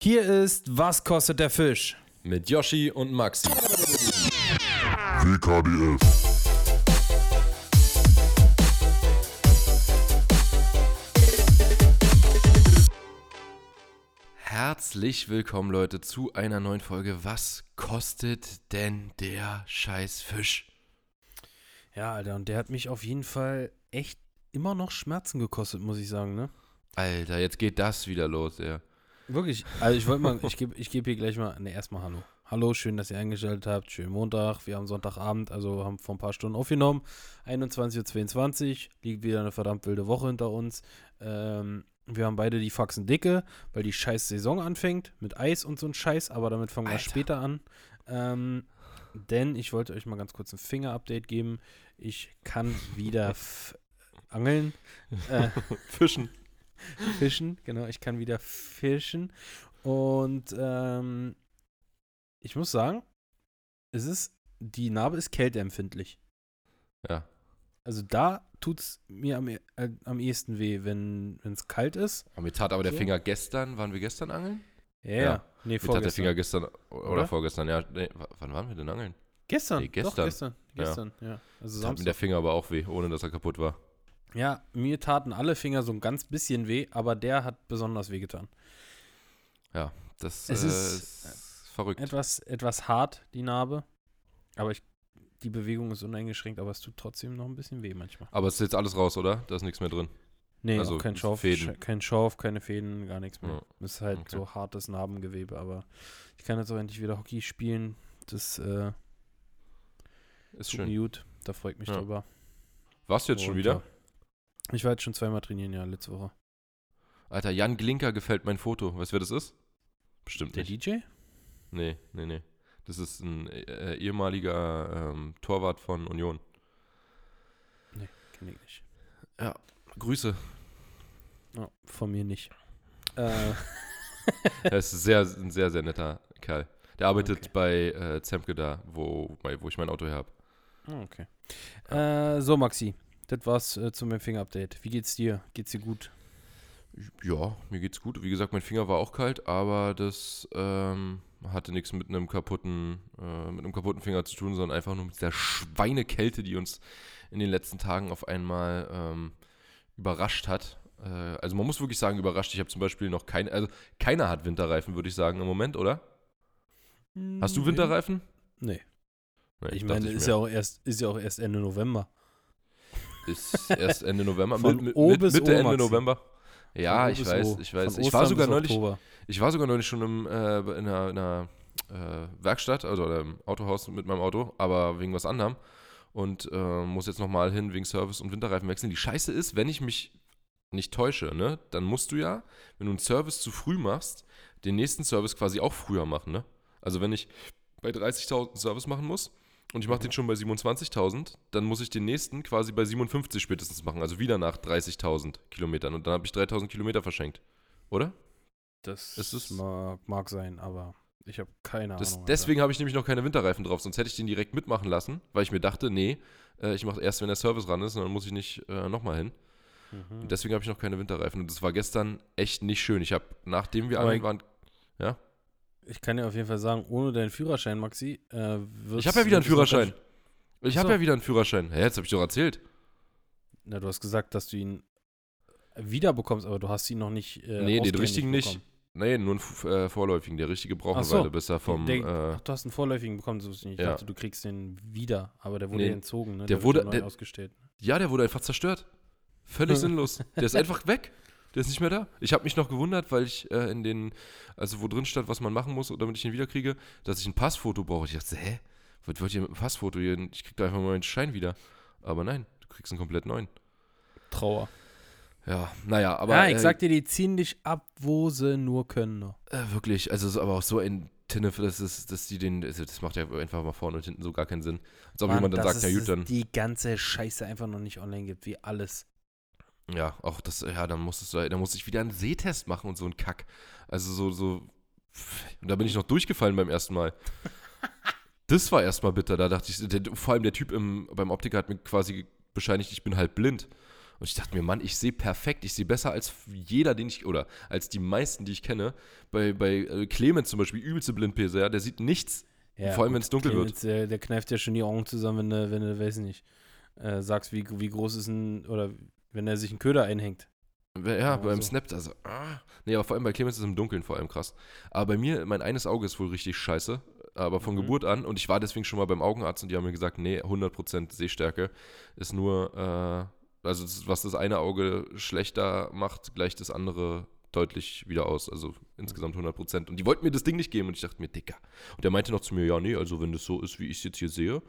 Hier ist Was kostet der Fisch? Mit Yoshi und Maxi. WKDF. Herzlich willkommen, Leute, zu einer neuen Folge. Was kostet denn der scheiß Fisch? Ja, Alter, und der hat mich auf jeden Fall echt immer noch Schmerzen gekostet, muss ich sagen, ne? Alter, jetzt geht das wieder los, ja. Wirklich. Also ich wollte mal, ich gebe ich geb hier gleich mal, ne, erstmal Hallo. Hallo, schön, dass ihr eingeschaltet habt. Schönen Montag. Wir haben Sonntagabend, also haben vor ein paar Stunden aufgenommen. 21.22 Uhr, liegt wieder eine verdammt wilde Woche hinter uns. Ähm, wir haben beide die Faxen dicke, weil die scheiß Saison anfängt mit Eis und so ein Scheiß, aber damit fangen wir Alter. später an. Ähm, denn ich wollte euch mal ganz kurz ein Finger-Update geben. Ich kann wieder angeln. Äh, Fischen. fischen, genau, ich kann wieder fischen. Und ähm, ich muss sagen, es ist, die Narbe ist kälteempfindlich. Ja. Also da tut es mir am, äh, am ehesten weh, wenn es kalt ist. Aber mir tat aber der So. Finger gestern, waren wir gestern angeln? Ja, Ja. Nee, Mir tat der Finger vorgestern. gestern oder, Oder? vorgestern, ja. Nee, wann waren wir denn angeln? Gestern, Nee, Doch, gestern. gestern. Ja. Gestern, ja. Also Tat mir der. Finger aber auch weh, ohne dass er kaputt war. Ja, mir taten alle Finger so ein ganz bisschen weh, aber der hat besonders weh getan. Ja, das Es äh, ist, ist verrückt. Etwas, etwas hart, die Narbe. Aber ich, die Bewegung ist uneingeschränkt, aber es tut trotzdem noch ein bisschen weh manchmal. Aber es ist jetzt alles raus, oder? Da ist nichts mehr drin. Nee, Also kein es Schauf, Fäden. Kein Schauf, keine Fäden, gar nichts mehr. Ja, Es ist halt okay. so hartes Narbengewebe, aber ich kann jetzt auch endlich wieder Hockey spielen. Das äh, Ist schön. gut. Da freue ich mich Ja. drüber. Warst du jetzt schon Und, wieder? äh, Ich war jetzt schon zweimal trainieren, ja, letzte Woche. Alter, Jan Glinker gefällt mein Foto. Weißt du, wer das ist? Bestimmt Der nicht. DJ? Nee, nee, nee. Das ist ein äh, ehemaliger ähm, Torwart von Union. Kenn ich nicht. Ja, Grüße. Ja, von mir nicht. Äh, Er ist sehr, ein sehr, sehr netter Kerl. Der arbeitet Okay. bei äh, Zemke da, wo, wo ich mein Auto her habe. ah, okay. Äh, so, Maxi, das war's äh, zu meinem Finger-Update. Wie geht's dir? Geht's dir gut? Ja, mir geht's gut. Wie gesagt, mein Finger war auch kalt, aber das ähm, hatte nichts mit einem kaputten, äh, mit einem kaputten Finger zu tun, sondern einfach nur mit der Schweinekälte, die uns in den letzten Tagen auf einmal ähm, überrascht hat. Äh, also man muss wirklich sagen, überrascht. Ich habe zum Beispiel noch keine, also keiner hat Winterreifen, würde ich sagen, im Moment, oder? Hast du. Winterreifen? Nee. Nee, Ich meine, ist ja, auch erst, ist ja auch erst Ende November. Ist erst Ende November. Von mit, mit, Mitte O, Ende Maxi. November. Ja, ich weiß, ich weiß. Von Ich war sogar neulich, Oktober. ich war sogar neulich schon im, äh, in einer, in einer äh, Werkstatt, also im Autohaus mit meinem Auto, aber wegen was anderem. Und äh, muss jetzt nochmal hin wegen Service und Winterreifen wechseln. Die Scheiße ist, wenn ich mich nicht täusche, ne, dann musst du ja, wenn du einen Service zu früh machst, den nächsten Service quasi auch früher machen, ne? Also wenn ich bei 30.000 Service machen muss und ich mache den schon bei 27.000, dann muss ich den nächsten quasi bei 57 spätestens machen, also wieder nach 30.000 Kilometern und dann habe ich 3.000 Kilometer verschenkt, oder? Das Es ist- mag, mag sein, aber ich habe keine Das, Ahnung. deswegen habe ich nämlich noch keine Winterreifen drauf, sonst hätte ich den direkt mitmachen lassen, weil ich mir dachte, nee, äh, ich mache erst, wenn der Service ran ist und dann muss ich nicht äh, nochmal hin. Mhm. Und deswegen habe ich noch keine Winterreifen und das war gestern echt nicht schön. Ich habe, nachdem wir Aber waren, Ich kann dir auf jeden Fall sagen, ohne deinen Führerschein, Maxi, äh, ich habe ja wieder einen Führerschein. Ich habe so. ja wieder einen Führerschein. Hä, jetzt habe ich doch erzählt. Na, du hast gesagt, dass du ihn wieder bekommst, aber du hast ihn noch nicht. Äh, nee, den richtigen nicht. bekommen. Nee, nur einen äh, vorläufigen. Der richtige braucht Ach eine so. Weile, bis er vom. Der, äh, ach, du hast einen vorläufigen bekommen, so. Ich ja. dachte, du kriegst den wieder, aber der wurde Nee, entzogen, ne? der wird wurde- neu der- ausgestellt. ja, der wurde einfach zerstört. Völlig sinnlos. Der ist einfach weg. Der ist nicht mehr da. Ich habe mich noch gewundert, weil ich äh, in den, also wo drin stand, was man machen muss, damit ich ihn wiederkriege, dass ich ein Passfoto brauche. Ich dachte, hä? Was wollt ihr mit dem Passfoto? hier? Ich krieg da einfach mal meinen Schein wieder. Aber nein, du kriegst einen komplett neuen. Trauer. Ja, naja, aber. ja, ich äh, sag dir, die ziehen dich ab, wo sie nur können. Ne? Äh, wirklich, also so, aber auch so ein Tinnef, das ist, dass die den, also das macht ja einfach mal vorne und hinten so gar keinen Sinn. Als ob Mann, jemand dann sagt, ja gut, dann, die ganze Scheiße einfach noch nicht online gibt, wie alles. Ja, auch das, ja, dann musstest du, dann musste ich wieder einen Sehtest machen und so ein Kack. Also so, so, und da bin ich noch durchgefallen beim ersten Mal. Das war erstmal bitter, da dachte ich, der, vor allem der Typ im, beim Optiker hat mir quasi bescheinigt, ich bin halt blind. Und ich dachte mir, Mann, ich sehe perfekt, ich sehe besser als jeder, den ich, oder als die meisten, die ich kenne. Bei, bei äh, Clemens zum Beispiel, übelste Blindpese, ja, der sieht nichts. Ja, Vor allem, wenn es dunkel wird. Clemens, Der, der kneift ja schon die Augen zusammen, wenn du, wenn du weiß nicht, äh, sagst, wie, wie groß ist ein, oder wenn er sich einen Köder einhängt. Ja, Ja, beim so. Snap, also, ah. Nee, aber vor allem bei Clemens ist es im Dunkeln vor allem krass. Aber bei mir, mein eines Auge ist wohl richtig scheiße, aber von Mhm. Geburt an. Und ich war deswegen schon mal beim Augenarzt und die haben mir gesagt, nee, 100% Sehstärke ist nur, äh, also das, was das eine Auge schlechter macht, gleicht das andere deutlich wieder aus. Also insgesamt 100%. Und die wollten mir das Ding nicht geben und ich dachte mir, Dicker. Und der meinte noch zu mir, ja, nee, also wenn das so ist, wie ich es jetzt hier sehe,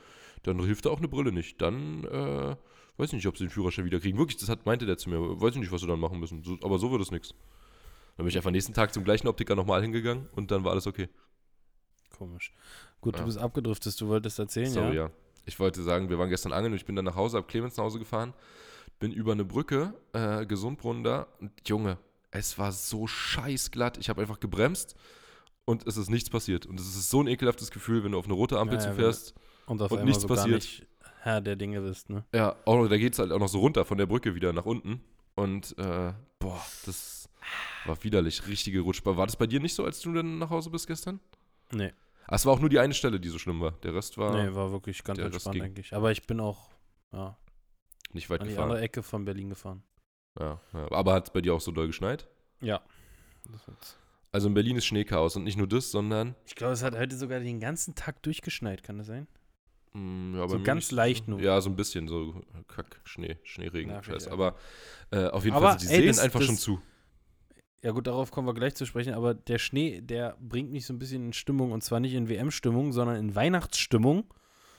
dann hilft da auch eine Brille nicht. Dann, äh, weiß ich nicht, ob sie den Führerschein wieder kriegen. Wirklich, das hat, meinte der zu mir. Weiß ich nicht, was sie dann machen müssen. So, aber so wird es nichts. Dann bin ich einfach nächsten Tag zum gleichen Optiker nochmal hingegangen und dann war alles okay. Komisch. Gut, Ja. du bist abgedriftet, du wolltest erzählen, Sorry, ja? ja. Ich wollte sagen, wir waren gestern angeln und ich bin dann nach Hause, hab Clemens nach Hause gefahren, bin über eine Brücke, äh, Gesundbrunnen da und Junge, es war so scheiß glatt. Ich habe einfach gebremst und es ist nichts passiert. Und es ist so ein ekelhaftes Gefühl, wenn du auf eine rote Ampel Ja, zufährst. Und Und nichts so passiert. nicht Herr der Dinge bist, ne? Ja, auch noch, da geht es halt auch noch so runter von der Brücke wieder nach unten. Und äh, boah, das war widerlich, richtige Rutschbahn. War das bei dir nicht so, als du dann nach Hause bist gestern? Nee, Ah, es war auch nur die eine Stelle, die so schlimm war. Der Rest war nee, war wirklich ganz entspannt ging. eigentlich. Aber ich bin auch ja, nicht weit an die gefahren. andere Ecke von Berlin gefahren. Ja, ja. Aber hat es bei dir auch so doll geschneit? Ja. Also in Berlin ist Schneechaos und nicht nur das, sondern Ich glaube, es hat heute sogar den ganzen Tag durchgeschneit, kann das sein? Mh, ja, So ganz nicht leicht nur. Ja, so ein bisschen, so Kack, Schnee, Schneeregen, Nervig, Scheiß. ja. Aber äh, auf jeden Aber, Fall sind die ey, Seen das- einfach das- schon zu. Ja gut, darauf kommen wir gleich zu sprechen, aber der Schnee, der bringt mich so ein bisschen in Stimmung und zwar nicht in WM-Stimmung, sondern in Weihnachtsstimmung,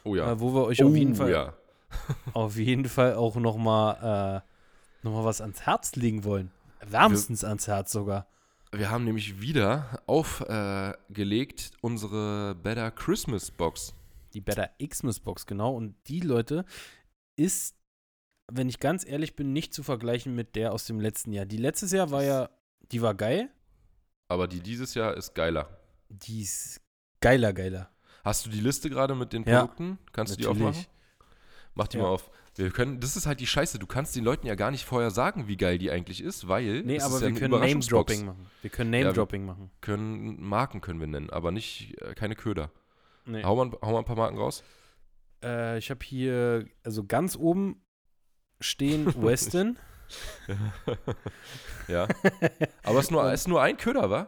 Oh ja. äh, wo wir euch auf jeden Fall ja. auf jeden Fall auch nochmal äh, noch mal was ans Herz legen wollen. Wärmstens ans Herz sogar. Wir haben nämlich wieder aufgelegt unsere Better Christmas Box. Die Better Xmas Box, genau. Und die, Leute, ist, wenn ich ganz ehrlich bin, nicht zu vergleichen mit der aus dem letzten Jahr. Die letztes Jahr war ja, die war geil. Aber die dieses Jahr ist geiler. Die ist geiler, geiler. Hast du die Liste gerade mit den Ja, Produkten? Kannst du die natürlich. aufmachen? Mach die Ja. mal auf. Wir können, das ist halt die Scheiße. Du kannst den Leuten ja gar nicht vorher sagen, wie geil die eigentlich ist, weil Nee, aber ja wir eine können. Name-Dropping machen. Wir können Ja, Name-Dropping machen. Können Marken können wir nennen, aber nicht äh, keine Köder. Nee. Hau, mal, hau mal ein paar Marken raus. Äh, ich habe hier, also ganz oben stehen Weston. ja. Aber es ist nur, ist nur ein Köder, wa?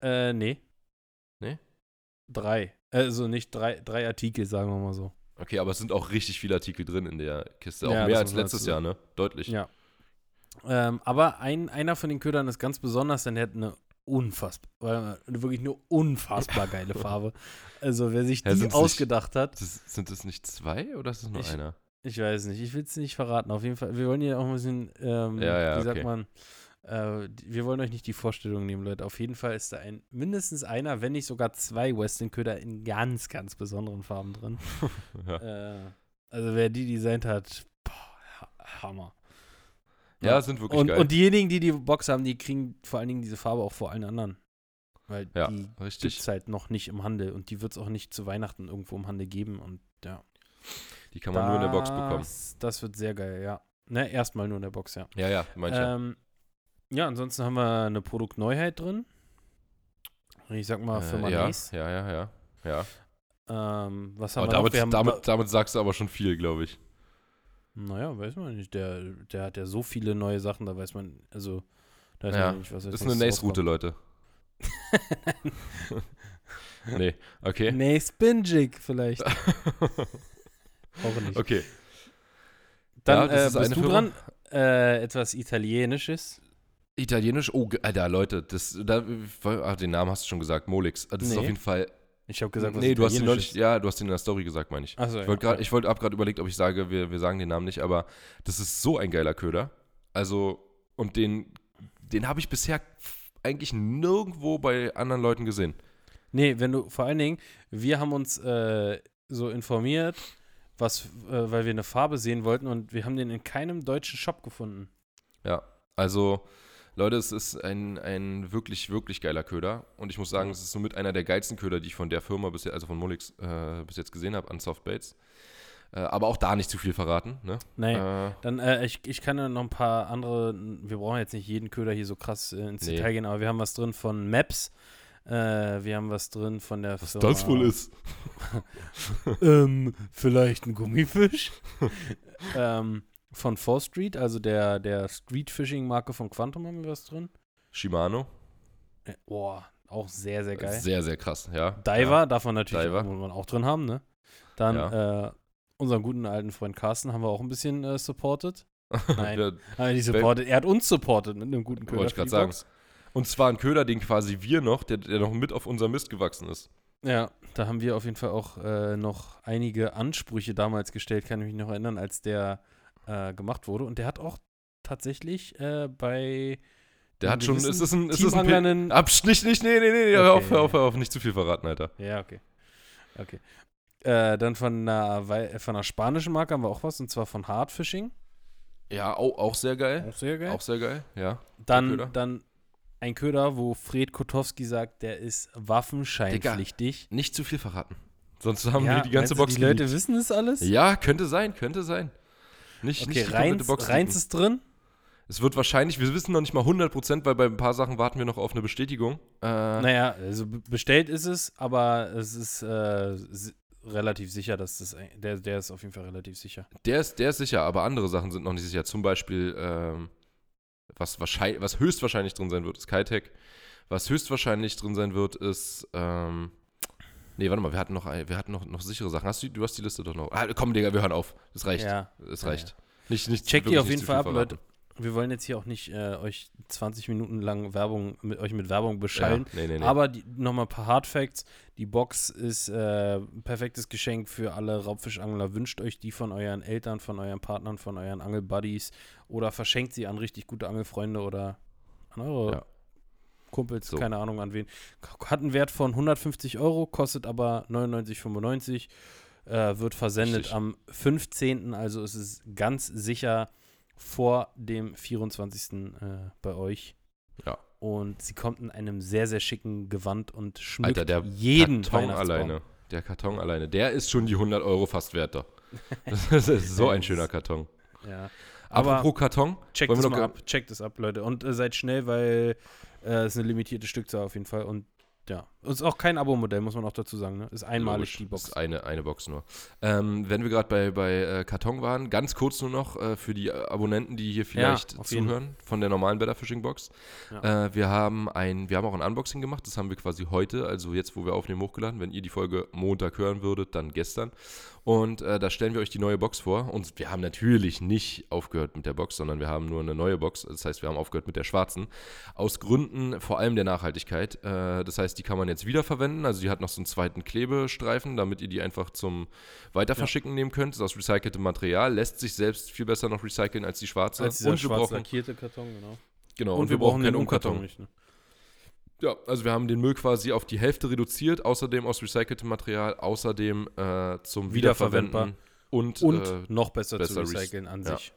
äh, nee. Nee? Drei. Also nicht drei, drei Artikel, sagen wir mal so. Okay, aber es sind auch richtig viele Artikel drin in der Kiste. Auch Ja, mehr als letztes Jahr, ne? Deutlich. Ja. Ähm, aber ein, einer von den Ködern ist ganz besonders, denn der hat eine unfassbar, wirklich eine unfassbar geile Farbe. Also wer sich Ja, die sind's nicht- ausgedacht hat, Das, sind es nicht zwei oder ist es nur Ich- einer? ich weiß nicht, ich will es nicht verraten. Auf jeden Fall, wir wollen hier auch ein bisschen, ähm, Ja, ja, wie sagt okay. man, äh, wir wollen euch nicht die Vorstellung nehmen, Leute. Auf jeden Fall ist da ein, mindestens einer, wenn nicht sogar zwei Weston-Köder in ganz, ganz besonderen Farben drin. äh, also wer die designt hat, boah, ha- Hammer. Ja, sind wirklich Und, geil. und diejenigen, die die Box haben, die kriegen vor allen Dingen diese Farbe auch vor allen anderen. Weil ja, die gibt es halt noch nicht im Handel und die wird es auch nicht zu Weihnachten irgendwo im Handel geben. Und ja. Die kann man nur in der Box bekommen. Das- Das wird sehr geil, ja. Ne, erstmal nur in der Box, ja. Ja, ja, manche. Ähm, ja, ansonsten haben wir eine Produktneuheit drin. Ich sag mal, Firma äh, ja, Mace. ja, ja, ja, ja. Ähm, was haben Aber wir noch? damit, Wir haben, damit, damit sagst du aber schon viel, glaube ich. Naja, weiß man nicht. Der, der hat ja so viele neue Sachen, da weiß man, also, da weiß Ja, man nicht, was Das ist eine Nace-Route, Leute. nee, okay. Nee, Spinjig vielleicht. Auch nicht. Okay. Dann Ja, äh, ist bist du Firma. dran. Äh, etwas Italienisches. Italienisch, oh, Alter, Leute, das, da, ach, den Namen hast du schon gesagt, Molix. Das ist Nee. auf jeden Fall, Ich habe gesagt, was nee, du hast ihn neulich, ja, du hast ihn in der Story gesagt, meine ich. Achso, Ich wollte gerade, ich wollte, hab gerade überlegt, ob ich sage, wir, wir sagen den Namen nicht, aber das ist so ein geiler Köder. Also, und den, den habe ich bisher eigentlich nirgendwo bei anderen Leuten gesehen. Nee, wenn du, vor allen Dingen, wir haben uns äh, so informiert, was, äh, weil wir eine Farbe sehen wollten und wir haben den in keinem deutschen Shop gefunden. Ja, also, Leute, es ist ein, ein wirklich, wirklich geiler Köder. Und ich muss sagen, es ist somit einer der geilsten Köder, die ich von der Firma, bis, also von Molix, äh, bis jetzt gesehen habe an Softbaits. Äh, aber auch da nicht zu viel verraten. Ne? Nee. Äh, Dann, äh, ich, ich kann ja noch ein paar andere, wir brauchen jetzt nicht jeden Köder hier so krass äh, ins Nee. Detail gehen, aber wir haben was drin von Maps, äh, wir haben was drin von der was Firma, das wohl ist. Ähm, vielleicht ein Gummifisch. ähm, von 4 Street, also der, der Street-Fishing-Marke von Quantum haben wir was drin. Shimano. Äh, boah, auch sehr, sehr geil. Sehr, sehr krass, ja. Diver darf man natürlich Diver. man auch drin haben, ne? Dann Ja. äh, unseren guten alten Freund Carsten haben wir auch ein bisschen äh, supported. Nein. Ja, nicht supported. Er hat uns supported mit einem guten Köder. Wollte ich gerade sagen. Und zwar ein Köder, den quasi wir noch, der, der noch mit auf unser Mist gewachsen ist. Ja, da haben wir auf jeden Fall auch äh, noch einige Ansprüche damals gestellt, kann ich mich noch erinnern, als der äh, gemacht wurde. Und der hat auch tatsächlich äh, bei Der hat schon, ist es ein, ist es ein Teamanglern Pin- einen- Absch, nicht, nicht, nee, nee, nee, hör auf, Okay. hör auf, hör auf, nicht zu viel verraten, Alter. Ja, okay. Okay. Äh, dann von einer, Wei- von einer spanischen Marke haben wir auch was, und zwar von Hardfishing. Ja, auch, auch sehr geil. Auch sehr geil. Auch sehr geil, ja. Köder. dann, dann ein Köder, wo Fred Kotowski sagt, der ist waffenscheinpflichtig. Nicht zu viel verraten. Sonst haben Ja, wir die ganze Box Die Leute geleakt. wissen das alles? Ja, könnte sein, könnte sein. Nicht, Okay, nicht Reins, Box Reins ist drin. Es wird wahrscheinlich, wir wissen noch nicht mal 100%, weil bei ein paar Sachen warten wir noch auf eine Bestätigung. Äh, Naja, also be- bestellt ist es, aber es ist äh, relativ sicher, dass das, der, der ist auf jeden Fall relativ sicher. Der ist, der ist sicher, aber andere Sachen sind noch nicht sicher. Zum Beispiel, ähm, was, wahrscheinlich, was höchstwahrscheinlich drin sein wird, ist Kitec. Was höchstwahrscheinlich drin sein wird, ist. Ähm, nee, warte mal, wir hatten noch, ein- wir hatten noch, noch sichere Sachen. Hast du, du hast die Liste doch noch. Ah, komm, Digga, wir hören auf. Das reicht. Ja. Es Ja, reicht. Nicht, nicht, Checkt die auf jeden Fall ab. Leute. Wir wollen jetzt hier auch nicht äh, euch 20 Minuten lang Werbung mit euch mit Werbung beschallen. Ja, nee, nee, nee. Aber nochmal ein paar Hard Facts. Die Box ist äh, ein perfektes Geschenk für alle Raubfischangler. Wünscht euch die von euren Eltern, von euren Partnern, von euren Angelbuddies oder verschenkt sie an richtig gute Angelfreunde oder an eure Ja. Kumpels, So. keine Ahnung an wen. Hat einen Wert von 150 Euro, kostet aber 99,95. Äh, wird versendet Richtig. am 15. Also ist es ganz sicher vor dem 24. Äh, bei euch. Ja. Und sie kommt in einem sehr, sehr schicken Gewand und schmückt Alter, der jeden Karton alleine. Der Karton alleine. Der ist schon die 100 Euro fast wert. da. Das ist so ein schöner Karton. Ja. Aber Apropos Karton. checkt es ab, checkt es ab, Leute. Und äh, seid schnell, weil äh, es eine limitierte Stückzahl auf jeden Fall. Und ja, ist auch kein Abo-Modell, muss man auch dazu sagen. Ne? Ist einmalig Logisch, die Box. Ist eine, eine Box nur. Ähm, wenn wir gerade bei, bei äh, Karton waren, ganz kurz nur noch äh, für die Abonnenten, die hier vielleicht jeden. zuhören, von der normalen Better Fishing Box. Äh, wir, haben ein, wir haben auch ein Unboxing gemacht, das haben wir quasi heute, also jetzt, wo wir aufnehmen, hochgeladen. Wenn ihr die Folge Montag hören würdet, dann gestern. Und äh, da stellen wir euch die neue Box vor. Und wir haben natürlich nicht aufgehört mit der Box, sondern wir haben nur eine neue Box. Das heißt, wir haben aufgehört mit der schwarzen. Aus Gründen vor allem der Nachhaltigkeit. Äh, das heißt, die kann man jetzt wiederverwenden. Also die hat noch so einen zweiten Klebestreifen, damit ihr die einfach zum Weiterverschicken nehmen könnt. Das ist aus recyceltem Material, lässt sich selbst viel besser noch recyceln als die schwarze. Als dieser und wir schwarz brauchen, lackierte Karton, genau. genau, Und, wir brauchen den Umkarton nicht. Ne? Ja, also wir haben den Müll quasi auf die Hälfte reduziert, außerdem aus recyceltem Material, außerdem äh, zum. Wiederverwenden und, Und äh, noch besser, besser zu rec- recyceln an ja. sich.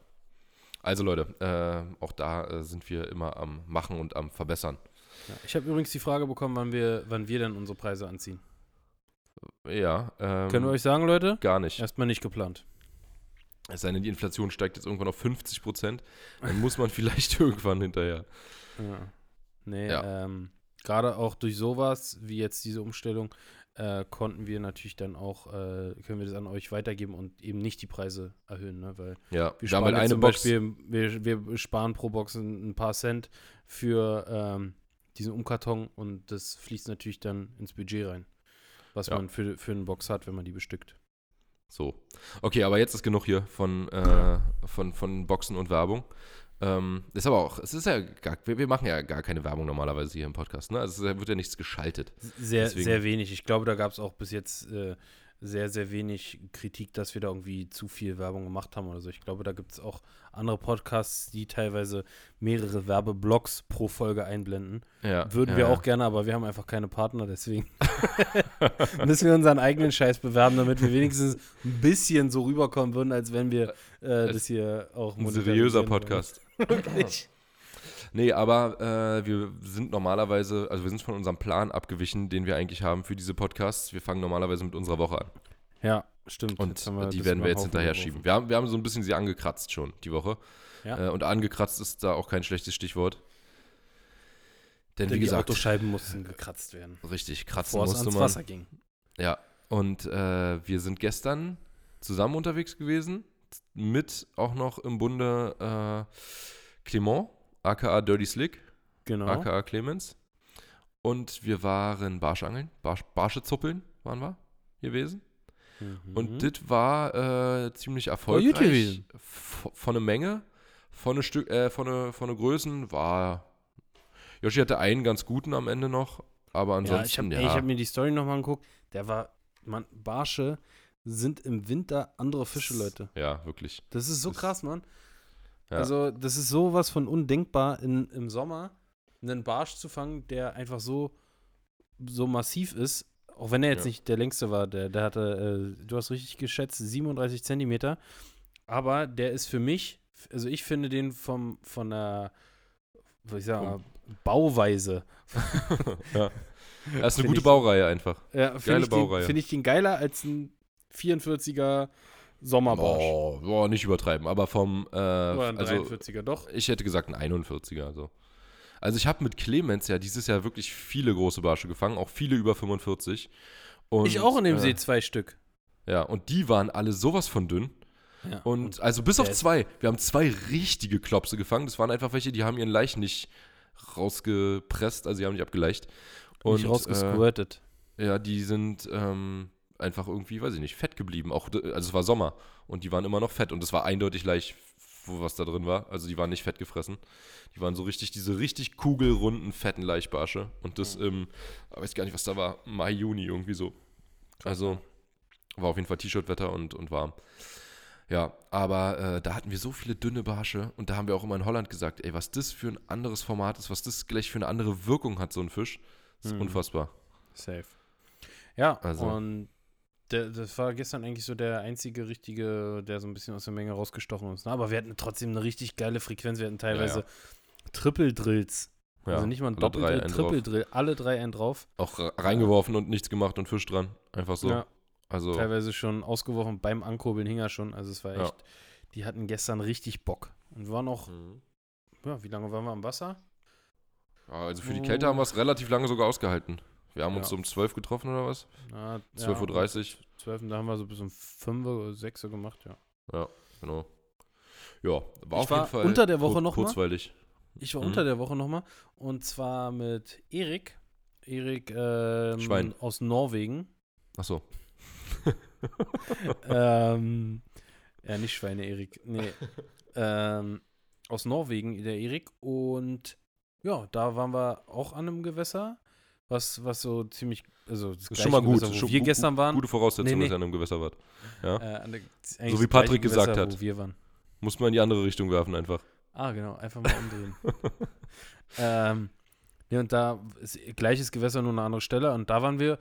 also Leute, äh, auch da äh, sind wir immer am Machen und am Verbessern. Ja. Ich habe übrigens die Frage bekommen, wann wir, wann wir denn unsere Preise anziehen. Ja, ähm, Können wir euch sagen, Leute? gar nicht. Erstmal nicht geplant. Es sei denn, die Inflation steigt jetzt irgendwann auf 50 Prozent, dann muss man vielleicht irgendwann hinterher. Ja. Nee, Ja. ähm, gerade auch durch sowas wie jetzt diese Umstellung äh, konnten wir natürlich dann auch, äh, können wir das an euch weitergeben und eben nicht die Preise erhöhen, ne? Weil Ja, wir sparen halt eine zum Box. Beispiel, wir, wir sparen pro Box ein, ein paar Cent für ähm, diesen Umkarton und das fließt natürlich dann ins Budget rein, was Ja. man für, für eine Box hat, wenn man die bestückt. So. Okay, aber jetzt ist genug hier von, äh, von, von Boxen und Werbung. Ähm, ist aber auch, es ist ja gar, wir, wir machen ja gar keine Werbung normalerweise hier im Podcast, ne? Also es wird ja nichts geschaltet. Sehr, Deswegen- sehr wenig. Ich glaube, da gab es auch bis jetzt äh, sehr, sehr wenig Kritik, dass wir da irgendwie zu viel Werbung gemacht haben oder so. Ich glaube, da gibt es auch andere Podcasts, die teilweise mehrere Werbeblocks pro Folge einblenden. Ja, Würden ja, wir ja. auch gerne, aber wir haben einfach keine Partner, deswegen müssen wir unseren eigenen Scheiß bewerben, damit wir wenigstens ein bisschen so rüberkommen würden, als wenn wir äh, das hier auch Ein seriöser Podcast. Wirklich. Nee, aber äh, wir sind normalerweise, also wir sind von unserem Plan abgewichen, den wir eigentlich haben für diese Podcasts. Wir fangen normalerweise mit unserer Woche an. Ja, stimmt. Und die werden wir jetzt hinterher geworfen. schieben. Wir haben, wir haben so ein bisschen sie angekratzt schon die Woche. Ja. Äh, und angekratzt ist da auch kein schlechtes Stichwort. Denn, Denn wie die gesagt, Autoscheiben mussten gekratzt werden, richtig, kratzen bevor es musste ans man. Wasser ging. Ja, und äh, wir sind gestern zusammen unterwegs gewesen, mit auch noch im Bunde äh, Clement, aka Dirty Slick, Genau. aka Clemens. Und wir waren Barschangeln, Barsch, Barsche zuppeln waren wir gewesen. Mhm. Und das war äh, ziemlich erfolgreich. V- Von der Menge, von der Stück, äh, von der, von der Größen war. Yoshi hatte einen ganz guten am Ende noch, aber ja, ich ansonsten, habe ja. hab mir die Story nochmal angeguckt. Der war, man, Barsche sind im Winter andere Fische, Leute. ja, wirklich. Das ist so krass, Mann. Ja. Also, das ist sowas von undenkbar, in, im Sommer einen Barsch zu fangen, der einfach so, so massiv ist. Auch wenn er jetzt Ja. nicht der längste war, der, der hatte, äh, du hast richtig geschätzt, 37 Zentimeter. Aber der ist für mich, also ich finde den vom, von der, ich sag mal, Bauweise. ja. Das ist eine Find gute ich- Baureihe einfach. Ja, Geile finde ich, den- Baureihe. find ich den geiler als ein 44er Sommerbarsch. Boah, boah, nicht übertreiben, aber vom, äh, Oder ein also 43er, doch. ich hätte gesagt ein 41er. Also, also ich habe mit Clemens ja dieses Jahr wirklich viele große Barsche gefangen, auch viele über 45. Und, ich auch in dem äh, See zwei Stück. Ja, und die waren alle sowas von dünn. Ja. Und, also bis auf zwei. Wir haben zwei richtige Klopse gefangen. Das waren einfach welche, die haben ihren Laich nicht rausgepresst, also die haben nicht abgeleicht. Und, nicht rausgesquirtet. Äh, ja, die sind ähm, einfach irgendwie, weiß ich nicht, fett geblieben. Auch, d- also es war Sommer und die waren immer noch fett und es war eindeutig Laich, wo was da drin war. Also die waren nicht fett gefressen. Die waren so richtig, diese richtig kugelrunden, fetten Laichbarsche. Und das im, ich weiß gar nicht, was da war, Mai, Juni irgendwie so. Also war auf jeden Fall T-Shirt-Wetter und, und warm. Ja, aber äh, da hatten wir so viele dünne Barsche und da haben wir auch immer in Holland gesagt, ey, was das für ein anderes Format ist, was das gleich für eine andere Wirkung hat, so ein Fisch, ist Mhm. unfassbar. Safe. Ja, Also- und der, das war gestern eigentlich so der einzige richtige, der so ein bisschen aus der Menge rausgestochen ist. Ne? Aber wir hatten trotzdem eine richtig geile Frequenz. Wir hatten teilweise Ja, Triple-Drills. Ja, also nicht mal ein Doppeldrill, einen drauf. Triple-Drill, alle drei einen drauf. Auch re- reingeworfen und nichts gemacht und Fisch dran. Einfach so. Ja, also, teilweise schon ausgeworfen, beim Ankurbeln hing er schon. Also es war echt, die hatten gestern richtig Bock. Und wir waren auch, Mhm. ja, wie lange waren wir am Wasser? Also für die Kälte haben wir es relativ lange sogar ausgehalten. Wir haben uns Ja. so um 12 getroffen oder was? Na, 12.30 Uhr. 12, da haben wir so bis um 5 oder 6 Uhr gemacht, ja. Ja, genau. Ja, war Ich auf war jeden Fall unter der Woche kur- noch mal. kurzweilig. Ich war Mhm. unter der Woche nochmal und zwar mit Erik. Erik ähm, Schwein. aus Norwegen. Achso. ähm, ja, nicht Schweine Erik. Nee. ähm, aus Norwegen, der Erik. Und ja, da waren wir auch an einem Gewässer, was, was so ziemlich, also das Ist schon mal gut. Gewässer, schon wir gestern waren. Gute Voraussetzung, Nee, nee. dass ihr an einem Gewässer wart. Ja? Äh, der, So wie Patrick gesagt Gewässer, hat. Wo wir waren. Muss man in die andere Richtung werfen einfach. Ah, genau, einfach mal umdrehen. ähm, ja, und da ist gleiches Gewässer, nur eine andere Stelle. Und da waren wir,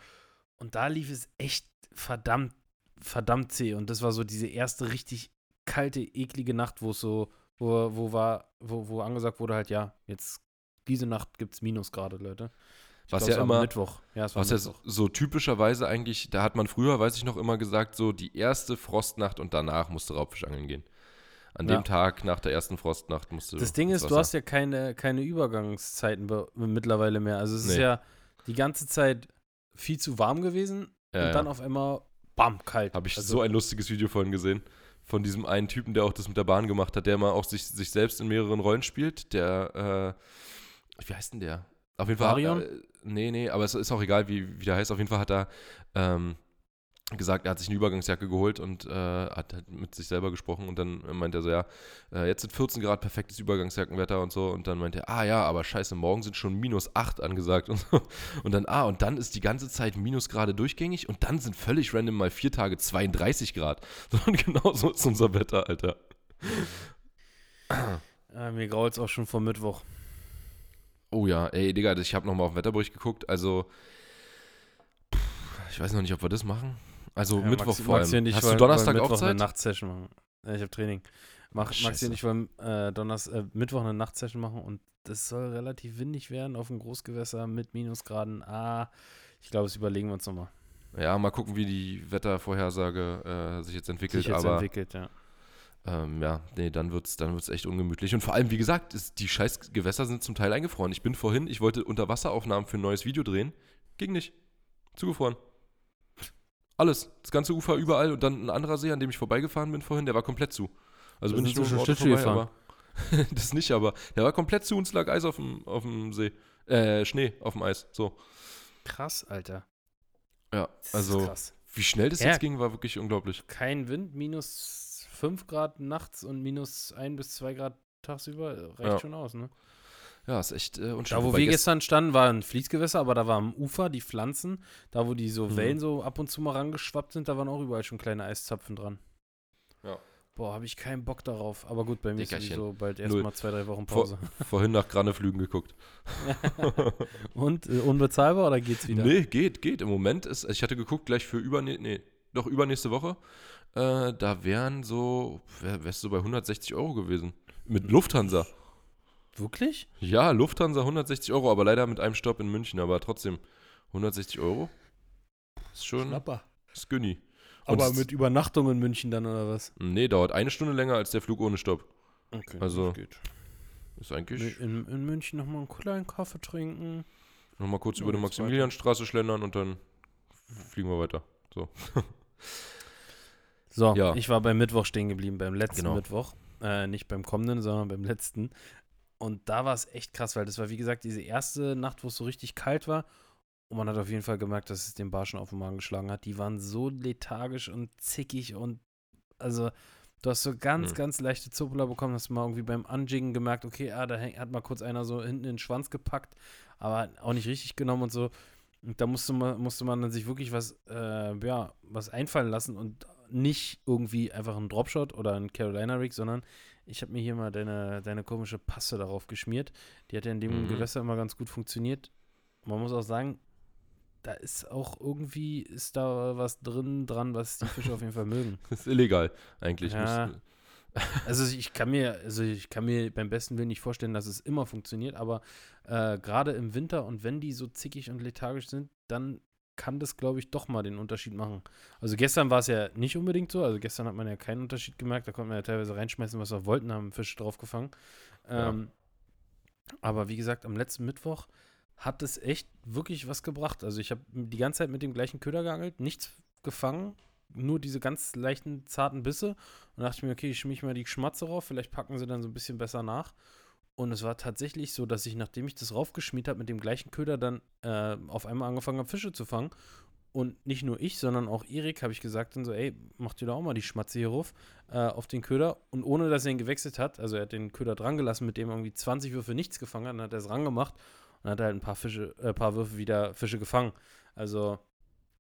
und da lief es echt verdammt, verdammt zäh. Und das war so diese erste richtig kalte, eklige Nacht, wo es so, wo, wo war, wo, wo angesagt wurde, halt, ja, jetzt diese Nacht gibt es Minusgrade, Leute. Was glaub, ja immer- Mittwoch. Ja, Was ja Mittwoch. so typischerweise eigentlich, da hat man früher, weiß ich noch, immer gesagt, so die erste Frostnacht und danach musste Raubfischangeln gehen. An Ja. dem Tag nach der ersten Frostnacht musste Das Ding ist, du hast ja keine, keine Übergangszeiten be- mittlerweile mehr. Also es ist Nee. ja die ganze Zeit viel zu warm gewesen Ja, und dann ja. auf einmal, bam, kalt. Habe ich also, so ein lustiges Video vorhin gesehen. Von diesem einen Typen, der auch das mit der Bahn gemacht hat, der mal auch sich, sich selbst in mehreren Rollen spielt. Der, äh, wie heißt denn der? Auf jeden Fall. Varion? Äh, nee, nee, aber es ist auch egal, wie, wie der heißt. Auf jeden Fall hat er ähm, gesagt, er hat sich eine Übergangsjacke geholt und äh, hat halt mit sich selber gesprochen. Und dann meint er so, ja, äh, jetzt sind 14 Grad, perfektes Übergangsjackenwetter und so. Und dann meint er, ah ja, aber scheiße, morgen sind schon minus 8 angesagt und so. Und dann, ah, und dann ist die ganze Zeit Minusgrade durchgängig und dann sind völlig random mal vier Tage 32 Grad. Und genau so ist unser Wetter, Alter. äh, mir graut es auch schon vor Mittwoch. Oh ja, ey, Digga, ich habe nochmal auf den Wetterbericht geguckt. Also, pff, ich weiß noch nicht, ob wir das machen. Also Ja, Mittwoch Maxi- vor Maxi allem. und ich Hast wollen- du Donnerstag auch Mittwoch eine Zeit? Nachtsession machen. Ja, ich habe Training. Mach, Maxi Scheiße. und ich wollen äh, äh, Mittwoch eine Nachtsession machen und das soll relativ windig werden auf dem Großgewässer mit Minusgraden. Ah, ich glaube, das überlegen wir uns nochmal. Ja, mal gucken, wie die Wettervorhersage äh, sich jetzt entwickelt. Sich jetzt aber entwickelt, ja. Ähm, ja, nee, dann wird's, dann wird's echt ungemütlich. Und vor allem, wie gesagt, ist, die scheiß Gewässer sind zum Teil eingefroren. Ich bin vorhin, ich wollte Unterwasseraufnahmen für ein neues Video drehen. Ging nicht. Zugefroren. Alles. Das ganze Ufer überall und dann ein anderer See, an dem ich vorbeigefahren bin vorhin, der war komplett zu. Also Da bin ich nur schon vorbei, aber das nicht, aber der war komplett zu und es lag Eis auf dem, auf dem See. Äh, Schnee auf dem Eis. So. Krass, Alter. Ja, Das ist also krass. wie schnell das Ja. jetzt ging, war wirklich unglaublich. Kein Wind, minus 5 Grad nachts und minus 1 bis 2 Grad tagsüber, reicht Ja. schon aus, ne? Ja, ist echt äh, unschön. Da, wo wir gest- gestern standen, war ein Fließgewässer, aber da war am Ufer die Pflanzen, da wo die so Mhm. Wellen so ab und zu mal rangeschwappt sind, da waren auch überall schon kleine Eiszapfen dran. Ja. Boah, habe ich keinen Bock darauf. Aber gut, bei mir ist Dickerchen. sowieso bald Null. erstmal zwei, drei Wochen Vor- Pause. vorhin nach Graneflügen geguckt. und äh, unbezahlbar oder geht's wieder? Nee, geht, geht. Im Moment ist, ich hatte geguckt, gleich für übernächste, nee, doch übernächste Woche, äh, da wären so, wär, wärst du bei 160 Euro gewesen. Mit Lufthansa. Wirklich? Ja, Lufthansa 160 Euro, aber leider mit einem Stopp in München, aber trotzdem 160 Euro. Ist schon Schnapper. skinny. Und Aber mit Übernachtung in München dann oder was? Nee, dauert eine Stunde länger als der Flug ohne Stopp. Okay, Also, das geht. Ist eigentlich in, in München nochmal einen kleinen Kaffee trinken. nochmal kurz über die weiter. Maximilianstraße schlendern und dann fliegen wir weiter. So, Ja. ich war beim Mittwoch stehen geblieben, beim letzten Genau. Mittwoch. Äh, nicht beim kommenden, sondern beim letzten. Und da war es echt krass, weil das war, wie gesagt, diese erste Nacht, wo es so richtig kalt war. Und man hat auf jeden Fall gemerkt, dass es den Barschen auf den Magen geschlagen hat. Die waren so lethargisch und zickig und also du hast so ganz, Mhm. ganz leichte Zuppler bekommen, hast mal irgendwie beim Anjiggen gemerkt, okay, ah, da hat mal kurz einer so hinten in den Schwanz gepackt, aber auch nicht richtig genommen und so. Und da musste man, musste man dann sich wirklich was, äh, ja, was einfallen lassen und nicht irgendwie einfach einen Dropshot oder einen Carolina Rig, sondern ich habe mir hier mal deine, deine komische Paste darauf geschmiert. Die hat ja in dem Mhm. Gewässer immer ganz gut funktioniert. Man muss auch sagen, da ist auch irgendwie, ist da was drin dran, was die Fische auf jeden Fall mögen. ist illegal, eigentlich. Ja. Also ich kann mir, also ich kann mir beim besten Willen nicht vorstellen, dass es immer funktioniert, aber äh, gerade im Winter und wenn die so zickig und lethargisch sind, dann kann das, glaube ich, doch mal den Unterschied machen. Also gestern war es ja nicht unbedingt so, also gestern hat man ja keinen Unterschied gemerkt, da konnte man ja teilweise reinschmeißen, was wir wollten, haben Fische drauf gefangen. Ja. Ähm, Aber wie gesagt, am letzten Mittwoch hat es echt wirklich was gebracht. Also ich habe die ganze Zeit mit dem gleichen Köder geangelt, nichts gefangen, nur diese ganz leichten, zarten Bisse. Und dachte ich mir, okay, ich schmier mal die Schmatze rauf, vielleicht packen sie dann so ein bisschen besser nach. Und es war tatsächlich so, dass ich, nachdem ich das raufgeschmiert habe, mit dem gleichen Köder dann äh, auf einmal angefangen habe, Fische zu fangen. Und nicht nur ich, sondern auch Erik habe ich gesagt dann so, ey, mach dir da auch mal die Schmatze hier rauf äh, auf den Köder. Und ohne, dass er ihn gewechselt hat, also er hat den Köder dran gelassen, mit dem er irgendwie 20 Würfe nichts gefangen hat, dann hat er es rangemacht und hat halt ein paar Fische, äh, paar Würfe wieder Fische gefangen. Also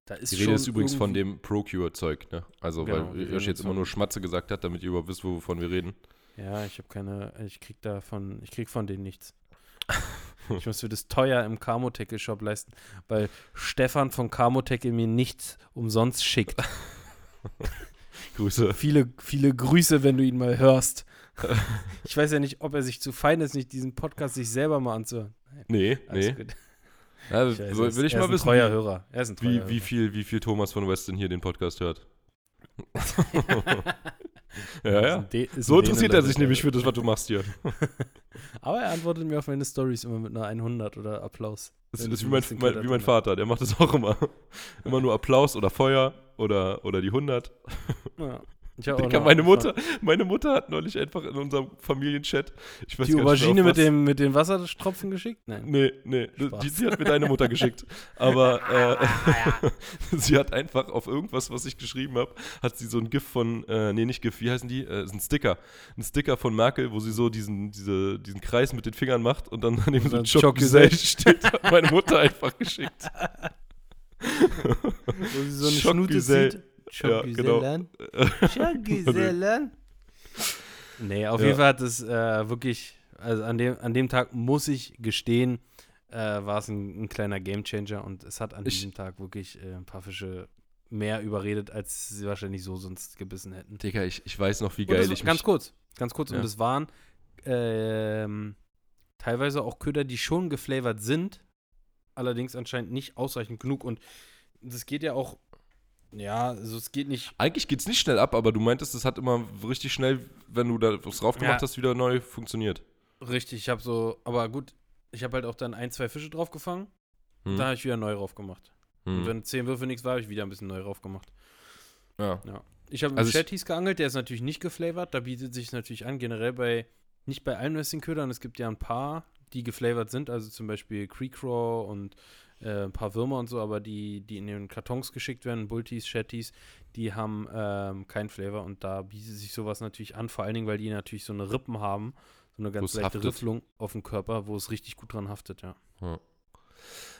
da ist Die schon Rede ist übrigens von dem Procure-Zeug, ne? Also, Genau, weil Josh jetzt immer nur Schmatze gesagt hat, damit ihr überhaupt wisst, wovon wir reden. Ja, ich habe keine, ich krieg davon, ich krieg von denen nichts. ich muss mir das teuer im Camotech-Shop leisten, weil Stefan von Camotech mir nichts umsonst schickt. Grüße. Viele, viele Grüße, wenn du ihn mal hörst. Ich weiß ja nicht, ob er sich zu fein ist, nicht diesen Podcast sich selber mal anzuhören. Nee, Alles nee. gut. Ja, Ich weiß, will ich mal ein wissen, treuer Hörer. Er ist ein treuer wie, Hörer. wie, viel, wie viel Thomas von Weston hier den Podcast hört. ja, ja. So interessiert er sich nämlich für das, was du machst hier. Aber er antwortet mir auf meine Stories immer mit einer 100 oder Applaus. Das ist wie mein, mein, wie mein Vater, der macht das auch immer. Immer nur Applaus oder Feuer oder, oder die 100. Ja. Ich hab auch Digga, meine. Mutter, meine Mutter hat neulich einfach in unserem Familienchat, ich weiß Die gar nicht Aubergine auf mit, dem, mit den Wassertropfen geschickt? Nein. Nee, nee, Spaß. die, die hat mir deine Mutter geschickt. Aber äh, sie hat einfach auf irgendwas, was ich geschrieben habe, hat sie so ein GIF von, äh, nee, nicht GIF, wie heißen die? Äh, ist ein Sticker. Ein Sticker von Merkel, wo sie so diesen, diese, diesen Kreis mit den Fingern macht und dann daneben so dann Choc Choc Gesell steht, hat meine Mutter einfach geschickt. Wo sie so eine Schock Schnute Gesell. zieht. Ja, genau. Schockgesellen. nee, auf Ja. jeden Fall hat es äh, wirklich, also an dem, an dem Tag muss ich gestehen, äh, war es ein, ein kleiner Gamechanger und es hat an Ich- diesem Tag wirklich äh, ein paar Fische mehr überredet, als sie wahrscheinlich so sonst gebissen hätten. Digga, ich, ich weiß noch, wie Und das, geil ich ganz mich... kurz, ganz kurz. Ja. Und es waren ähm, teilweise auch Köder, die schon geflavored sind, allerdings anscheinend nicht ausreichend genug. Und das geht ja auch, ja, also es geht nicht, Eigentlich geht es nicht schnell ab, aber du meintest, es hat immer richtig schnell, wenn du da was drauf gemacht Ja. hast, wieder neu funktioniert. richtig, ich habe so, aber gut, ich habe halt auch dann ein, zwei Fische drauf gefangen, Hm. da habe ich wieder neu drauf gemacht. Und hm. wenn zehn Würfe nichts war, habe ich wieder ein bisschen neu drauf gemacht. ja. Ich habe Also Shetties geangelt, der ist natürlich nicht geflavored, da bietet sich natürlich an, generell bei, nicht bei allen Wrestling-Ködern, es gibt ja ein paar, die geflavored sind, also zum Beispiel Creek Raw und äh, ein paar Würmer und so, aber die, die in den Kartons geschickt werden, Bulties, Shetties, die haben ähm, keinen Flavor und da bietet sich sowas natürlich an, vor allen Dingen, weil die natürlich so eine Rippen haben, so eine ganz leichte. Rifflung auf dem Körper, wo es richtig gut dran haftet, ja.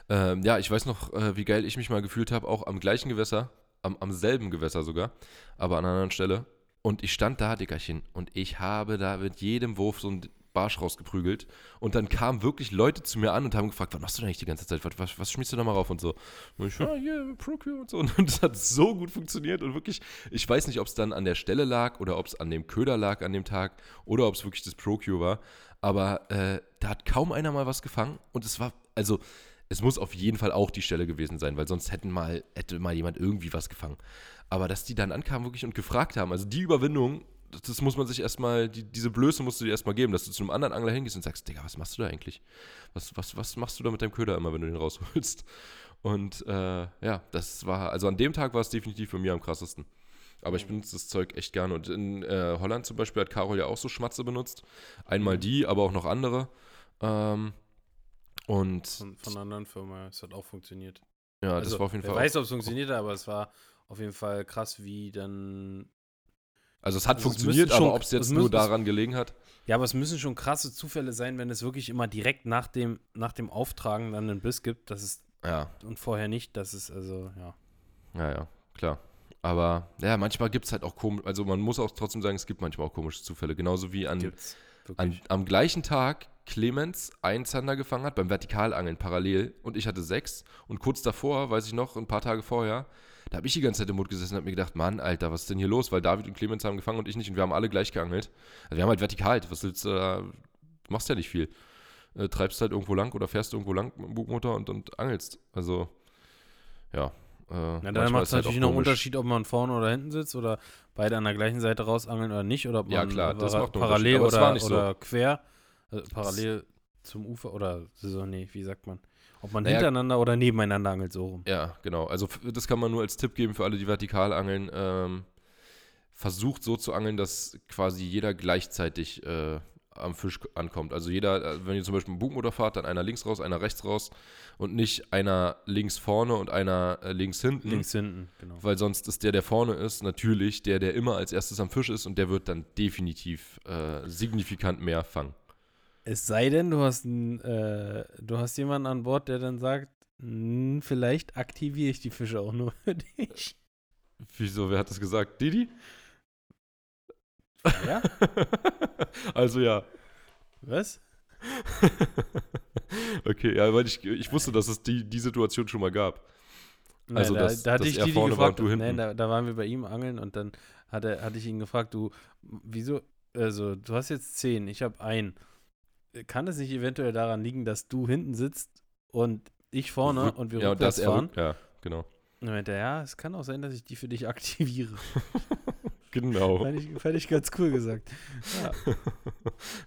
Ähm, ja, ich weiß noch, äh, wie geil ich mich mal gefühlt habe, auch am gleichen Gewässer, am, am selben Gewässer sogar, aber an einer anderen Stelle. Und ich stand da, Dickerchen, und ich habe da mit jedem Wurf so einen Barsch rausgeprügelt. Und dann kamen wirklich Leute zu mir an und haben gefragt, was machst du denn eigentlich die ganze Zeit? Was, was, was schmiest du da mal rauf und so? Und ich, ja, hier, Procure und so. Und das hat so gut funktioniert. Und wirklich, ich weiß nicht, ob es dann an der Stelle lag oder ob es an dem Köder lag an dem Tag oder ob es wirklich das Procure war. Aber äh, da hat kaum einer mal was gefangen. Und es war, also, es muss auf jeden Fall auch die Stelle gewesen sein, weil sonst hätten mal, hätte mal jemand irgendwie was gefangen. Aber dass die dann ankamen wirklich und gefragt haben, also die Überwindung, das, muss man sich erstmal, die, diese Blöße musst du dir erstmal geben, dass du zu einem anderen Angler hingehst und sagst, Digga, was machst du da eigentlich? Was, was, was machst du da mit deinem Köder immer, wenn du den rausholst? Und äh, ja, das war, also an dem Tag war es definitiv bei mir am krassesten. Aber ich benutze das Zeug echt gerne. Und in äh, Holland zum Beispiel hat Carol ja auch so Schmatze benutzt. Einmal die, aber auch noch andere. Ähm, und Von, von einer anderen Firma, es hat auch funktioniert. ja, das war auf jeden wer Fall. weiß, ob es funktioniert, aber es war auf jeden Fall krass, wie dann also es hat also es funktioniert, müsste schon- aber ob es jetzt es nur daran gelegen hat. Ja, aber es müssen schon krasse Zufälle sein, wenn es wirklich immer direkt nach dem, nach dem Auftragen dann einen Biss gibt, dass es Ja, und vorher nicht, dass es also, ja. ja, ja, klar. Aber ja, manchmal gibt es halt auch komisch, also man muss auch trotzdem sagen, es gibt manchmal auch komische Zufälle. Genauso wie an, an am gleichen Tag Clemens einen Zander gefangen hat beim Vertikalangeln parallel und ich hatte sechs. Und kurz davor, weiß ich noch, ein paar Tage vorher, da habe ich die ganze Zeit im Mund gesessen und habe mir gedacht, Mann, Alter, was ist denn hier los? Weil David und Clemens haben gefangen und ich nicht und wir haben alle gleich geangelt. Also wir haben halt vertikal, was willst du da, du machst ja nicht viel. Äh, treibst halt irgendwo lang oder fährst irgendwo lang mit dem Bugmotor und, und angelst. Also, ja. Äh, manchmal dann macht es halt natürlich noch einen. Unterschied, ob man vorne oder hinten sitzt oder beide an der gleichen Seite rausangeln oder nicht oder ob man Ja, klar, das macht parallel oder, nicht so. quer, also parallel zum Ufer oder so, nee, wie sagt man? Ob man Naja- hintereinander oder nebeneinander angelt, so rum. Ja, genau. Also das kann man nur als Tipp geben für alle, die vertikal angeln. Ähm, versucht so zu angeln, dass quasi jeder gleichzeitig äh, am Fisch ankommt. Also jeder, äh, wenn ihr zum Beispiel einen Bugmotor fahrt, dann einer links raus, einer rechts raus und nicht einer links vorne und einer äh, links hinten. Links hinten, genau. Weil sonst ist der, der vorne ist, natürlich der, der immer als erstes am Fisch ist und der wird dann definitiv äh, signifikant mehr fangen. Es sei denn, du hast, ein, äh, du hast jemanden an Bord, der dann sagt, "Hm, vielleicht aktiviere ich die Fische auch nur für dich. Wieso, wer hat das gesagt? Didi? Ja? also ja. Was? okay, ja, weil ich, ich wusste, dass es die, die Situation schon mal gab. Also, da, dass- da hatte dass ich er Didi vorne war und gefragt, du hinten. da, da waren wir bei ihm angeln und dann hat er, hatte ich ihn gefragt, du, wieso, also du hast jetzt zehn, ich habe einen. Kann es nicht eventuell daran liegen, dass du hinten sitzt und ich vorne und wir ja, rückwärts dass er, fahren? ja, genau. Und meinte ja, es kann auch sein, dass ich die für dich aktiviere. Genau. fand, ich, fand ich ganz cool gesagt. Ja.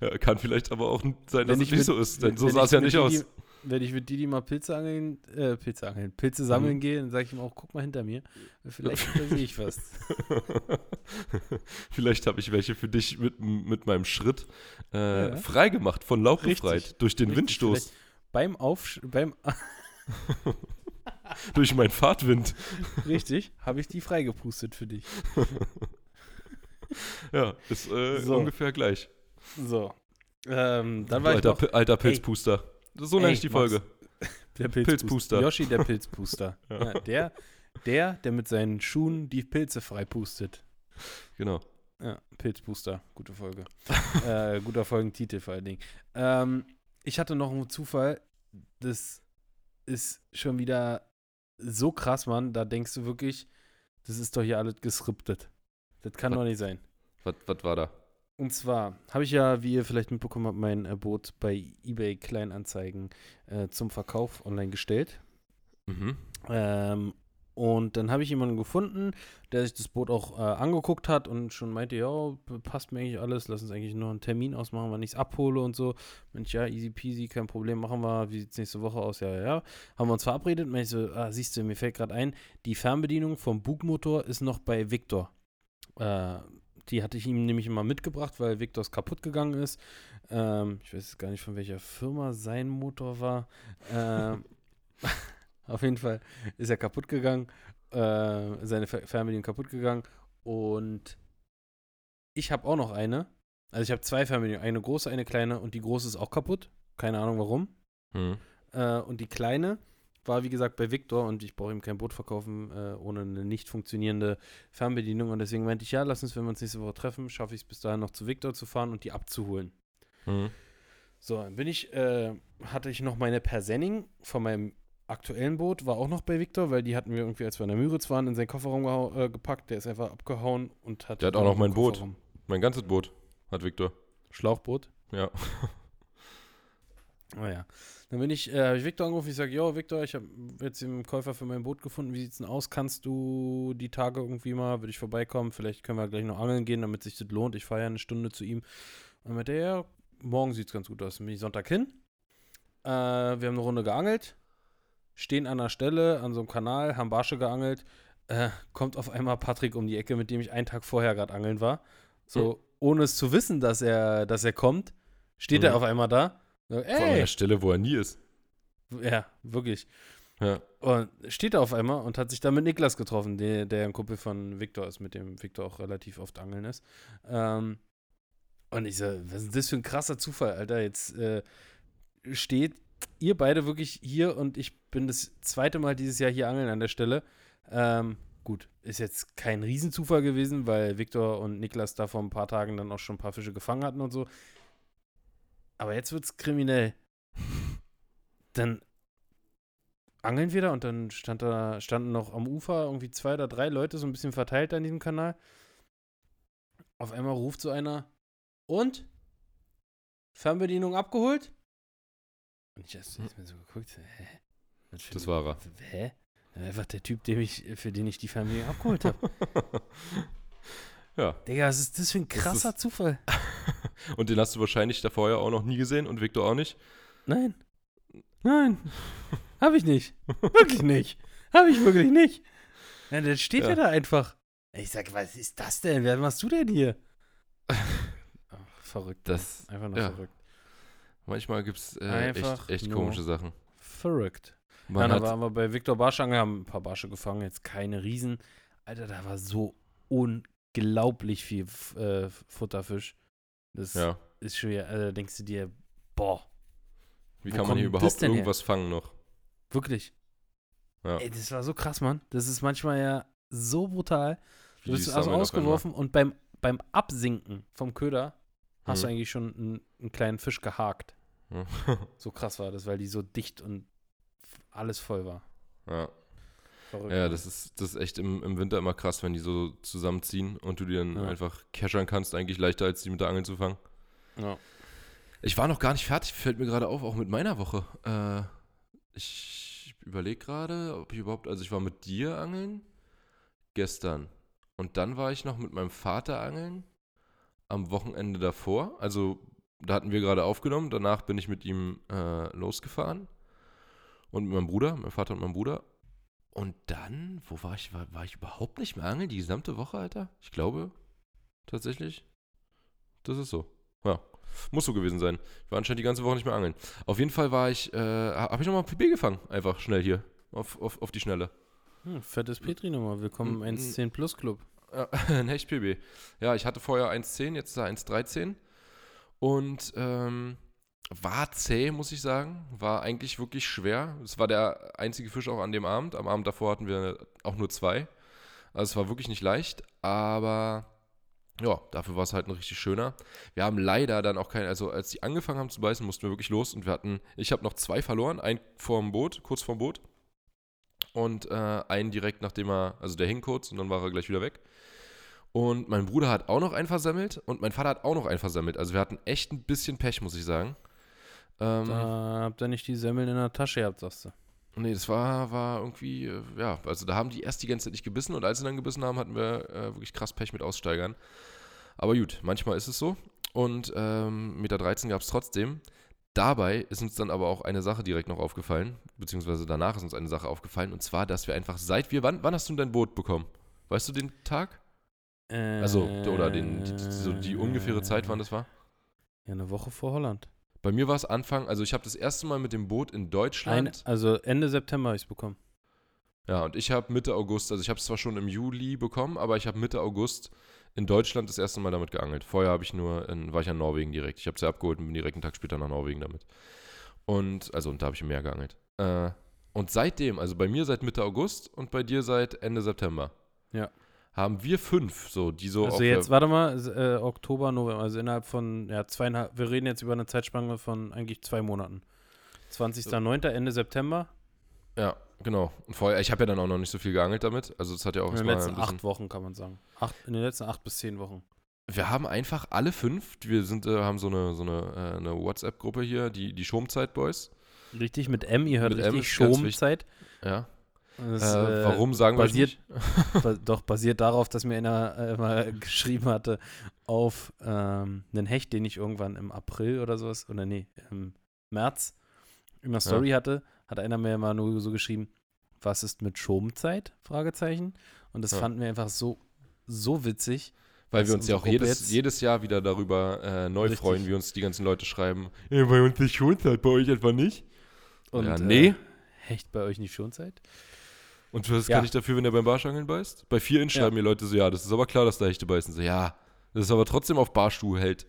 ja, kann vielleicht aber auch sein, dass Wenn es ich nicht mit- so ist, denn so sah es ja nicht aus. Wenn ich mit Didi mal Pilze angeln, äh, Pilze angeln, Pilze sammeln Mhm. gehe, dann sage ich ihm auch, guck mal hinter mir. Vielleicht sehe ich was. vielleicht habe ich welche für dich mit, mit meinem Schritt äh, Ja. freigemacht, von Laub Richtig. befreit, durch den Richtig, Windstoß, Beim Aufsch beim durch meinen Fahrtwind. richtig, habe ich die freigepustet für dich. Ja, ist äh, So. ungefähr gleich. So. Ähm, dann war alter, ich noch alter Pilzpuster. So nenne ich die Max. Folge. der Pilzpuster. Yoshi der Pilzpuster. Ja. ja, der, der, der mit seinen Schuhen die Pilze freipustet. Genau. Ja, Pilzbooster, gute Folge. äh, guter Folgentitel vor allen Dingen. Ähm, ich hatte noch einen Zufall, das ist schon wieder so krass, Mann. Da denkst du wirklich, das ist doch hier alles geskriptet. Das kann Was? doch nicht sein. Was, was war da? Und zwar habe ich ja, wie ihr vielleicht mitbekommen habt, mein äh, Boot bei eBay Kleinanzeigen äh, zum Verkauf online gestellt. Mhm. Ähm, Und dann habe ich jemanden gefunden, der sich das Boot auch äh, angeguckt hat und schon meinte, ja, passt mir eigentlich alles, lass uns eigentlich nur einen Termin ausmachen, wann ich es abhole und so. Mensch, ja, easy peasy, kein Problem, machen wir. Wie sieht es nächste Woche aus? Ja, ja, ja. Haben wir uns verabredet. Und ich so, ah, siehst du, mir fällt gerade ein, die Fernbedienung vom Bugmotor ist noch bei Victor. Äh, die hatte ich ihm nämlich immer mitgebracht, weil Victors kaputt gegangen ist. Ähm, ich weiß gar nicht, von welcher Firma sein Motor war. Ähm, auf jeden Fall ist er kaputt gegangen, äh, seine Fernbedienung kaputt gegangen und ich habe auch noch eine. Also ich habe zwei Fernbedienungen, eine große, eine kleine und die große ist auch kaputt. Keine Ahnung warum. Hm. Äh, und die kleine war wie gesagt bei Victor und ich brauche ihm kein Boot verkaufen äh, ohne eine nicht funktionierende Fernbedienung und deswegen meinte ich, ja, lass uns, wenn wir uns nächste Woche treffen, schaffe ich es bis dahin noch zu Victor zu fahren und die abzuholen. Hm. So, dann bin ich, äh, hatte ich noch meine Persenning von meinem aktuellen Boot, war auch noch bei Victor, weil die hatten wir irgendwie, als wir in der Müritz waren, in seinen Kofferraum äh, gepackt. Der ist einfach abgehauen und hat. Der hat auch noch mein Boot. Mein ganzes Boot hat Victor. Schlauchboot? Ja. Naja. Oh dann bin ich, äh, habe ich Victor angerufen, ich sage, jo, Victor, ich habe jetzt den Käufer für mein Boot gefunden, wie sieht's denn aus? Kannst du die Tage irgendwie mal, würde ich vorbeikommen, vielleicht können wir gleich noch angeln gehen, damit sich das lohnt. Ich fahre ja eine Stunde zu ihm. Und mit der, morgen sieht's ganz gut aus. Dann bin ich Sonntag hin. Äh, wir haben eine Runde geangelt stehen an der Stelle, an so einem Kanal, haben Barsche geangelt, äh, kommt auf einmal Patrick um die Ecke, mit dem ich einen Tag vorher gerade angeln war. So, mhm. ohne es zu wissen, dass er, dass er kommt, steht mhm. er auf einmal da. Ey. Vor der Stelle, wo er nie ist. Ja, wirklich. Ja. Und steht er auf einmal und hat sich dann mit Niklas getroffen, der, der ein Kumpel von Viktor ist, mit dem Viktor auch relativ oft angeln ist. Ähm, und ich so, was ist das für ein krasser Zufall, Alter? Jetzt äh, steht ihr beide wirklich hier und ich bin das zweite Mal dieses Jahr hier angeln an der Stelle. Ähm, gut, ist jetzt kein Riesenzufall gewesen, weil Viktor und Niklas da vor ein paar Tagen dann auch schon ein paar Fische gefangen hatten und so. Aber jetzt wird es kriminell. Dann angeln wir da und dann stand da, standen noch am Ufer irgendwie zwei oder drei Leute so ein bisschen verteilt an diesem Kanal. Auf einmal ruft so einer und Fernbedienung abgeholt? Und ich habe mir so geguckt, hä? Das war er. Hä? Einfach der Typ, dem ich, für den ich die Familie abgeholt habe. ja. Digga, was ist das für ein krasser ist, Zufall? und den hast du wahrscheinlich davor ja auch noch nie gesehen und Victor auch nicht? Nein. Nein. hab ich nicht. Wirklich nicht. Hab ich wirklich nicht. Ja, dann steht ja. er da einfach. Ich sag, was ist das denn? Wer machst du denn hier? oh, verrückt. Das, einfach nur ja. verrückt. Manchmal gibt es äh, echt, echt komische Sachen. Verrückt. Man ja, da waren wir bei Viktor Barschanger, haben ein paar Barsche gefangen, jetzt keine Riesen. Alter, da war so unglaublich viel äh, Futterfisch. Das ja. ist schwer. Also, da denkst du dir, boah. Wie kann man hier überhaupt irgendwas her? fangen noch? Wirklich. Ja. Ey, das war so krass, Mann. Das ist manchmal ja so brutal. Du bist also ausgeworfen und beim, beim Absinken vom Köder hast mhm. du eigentlich schon einen, einen kleinen Fisch gehakt. so krass war das, weil die so dicht und alles voll war. Ja. Verrückt. Ja, das ist, das ist echt im, im Winter immer krass, wenn die so zusammenziehen und du die dann ja. einfach cashern kannst, eigentlich leichter als die mit der Angel zu fangen. Ja. Ich war noch gar nicht fertig, fällt mir gerade auf, auch mit meiner Woche. Äh, ich überlege gerade, ob ich überhaupt, also ich war mit dir angeln gestern und dann war ich noch mit meinem Vater angeln am Wochenende davor. Also da hatten wir gerade aufgenommen. Danach bin ich mit ihm äh, losgefahren. Und mit meinem Bruder, meinem Vater und meinem Bruder. Und dann, wo war ich? War, war ich überhaupt nicht mehr angeln? Die gesamte Woche, Alter? Ich glaube, tatsächlich. Das ist so. Ja. Muss so gewesen sein. Ich war anscheinend die ganze Woche nicht mehr angeln. Auf jeden Fall war ich, äh, habe ich nochmal PB gefangen. Einfach schnell hier. Auf, auf, auf die Schnelle. Hm, fettes Petri nochmal. Willkommen im 1.10 Plus Club. Ja, ein Hecht-PB. Ja, ich hatte vorher 1,10, jetzt ist er 1,13. Und ähm, war zäh, muss ich sagen. War eigentlich wirklich schwer. Es war der einzige Fisch auch an dem Abend. Am Abend davor hatten wir auch nur zwei. Also es war wirklich nicht leicht, aber ja, dafür war es halt ein richtig schöner. Wir haben leider dann auch keinen, also als die angefangen haben zu beißen, mussten wir wirklich los und wir hatten, ich habe noch zwei verloren, einen vorm Boot, kurz vorm Boot und äh, einen direkt nachdem er, also der hing kurz und dann war er gleich wieder weg. Und mein Bruder hat auch noch einen versammelt und mein Vater hat auch noch einen versammelt. Also wir hatten echt ein bisschen Pech, muss ich sagen. Ähm, da habt ihr nicht die Semmeln in der Tasche gehabt, sagst du. Nee, das war, war irgendwie, äh, ja, also da haben die erst die ganze Zeit nicht gebissen und als sie dann gebissen haben, hatten wir äh, wirklich krass Pech mit Aussteigern. Aber gut, manchmal ist es so. Und ähm, Meter 13 gab es trotzdem. Dabei ist uns dann aber auch eine Sache direkt noch aufgefallen, beziehungsweise danach ist uns eine Sache aufgefallen, und zwar, dass wir einfach seit wir, wann, wann hast du dein Boot bekommen? Weißt du den Tag? Also, oder den, die, so die ungefähre Zeit, wann das war? Ja, eine Woche vor Holland. Bei mir war es Anfang, also ich habe das erste Mal mit dem Boot in Deutschland. Ein, also Ende September habe ich es bekommen. Ja, und ich habe Mitte August, also ich habe es zwar schon im Juli bekommen, aber ich habe Mitte August in Deutschland das erste Mal damit geangelt. Vorher habe ich nur in, war ich in Norwegen direkt. Ich habe sie abgeholt und bin direkt einen Tag später nach Norwegen damit. Und, also, und da habe ich im Meer geangelt. Äh, und seitdem, also bei mir seit Mitte August und bei dir seit Ende September. Ja. Haben wir fünf, so, die so Also jetzt, warte mal, äh, Oktober, November, also innerhalb von, ja, zweieinhalb, wir reden jetzt über eine Zeitspanne von eigentlich zwei Monaten. 20.09., Ende September. Ja, genau. Und vorher, ich habe ja dann auch noch nicht so viel geangelt damit. Also das hat ja auch In den letzten acht Wochen, kann man sagen. Acht, in den letzten acht bis zehn Wochen. Wir haben einfach alle fünf, wir sind, äh, haben so eine, so eine, äh, eine WhatsApp-Gruppe hier, die, die Schomzeit-Boys. Richtig, mit M, ihr hört Mit richtig Schomzeit. Ja. Das, äh, äh, warum sagen wir basiert- nicht? ba- doch basiert darauf, dass mir einer äh, mal geschrieben hatte auf ähm, einen Hecht, den ich irgendwann im April oder sowas, oder nee, im März in der Story hatte, hat einer mir mal nur so geschrieben, was ist mit Schomzeit? Fragezeichen. Und das Ja. fanden wir einfach so, so witzig. Weil wir uns ja auch Gruppe jedes, jedes Jahr wieder darüber äh, neu Richtig. freuen, wie uns die ganzen Leute schreiben. Ja, bei uns ist Schonzeit, bei euch etwa nicht. Und, ja, äh, nee. Hecht bei euch nicht Schonzeit? Und was Ja. kann ich dafür, wenn er beim Barschangeln beißt? Bei vier Inch Ja. schreiben mir Leute so, ja, das ist aber klar, dass da Hechte beißen. So, ja, das ist aber trotzdem auf Barstuhl hält.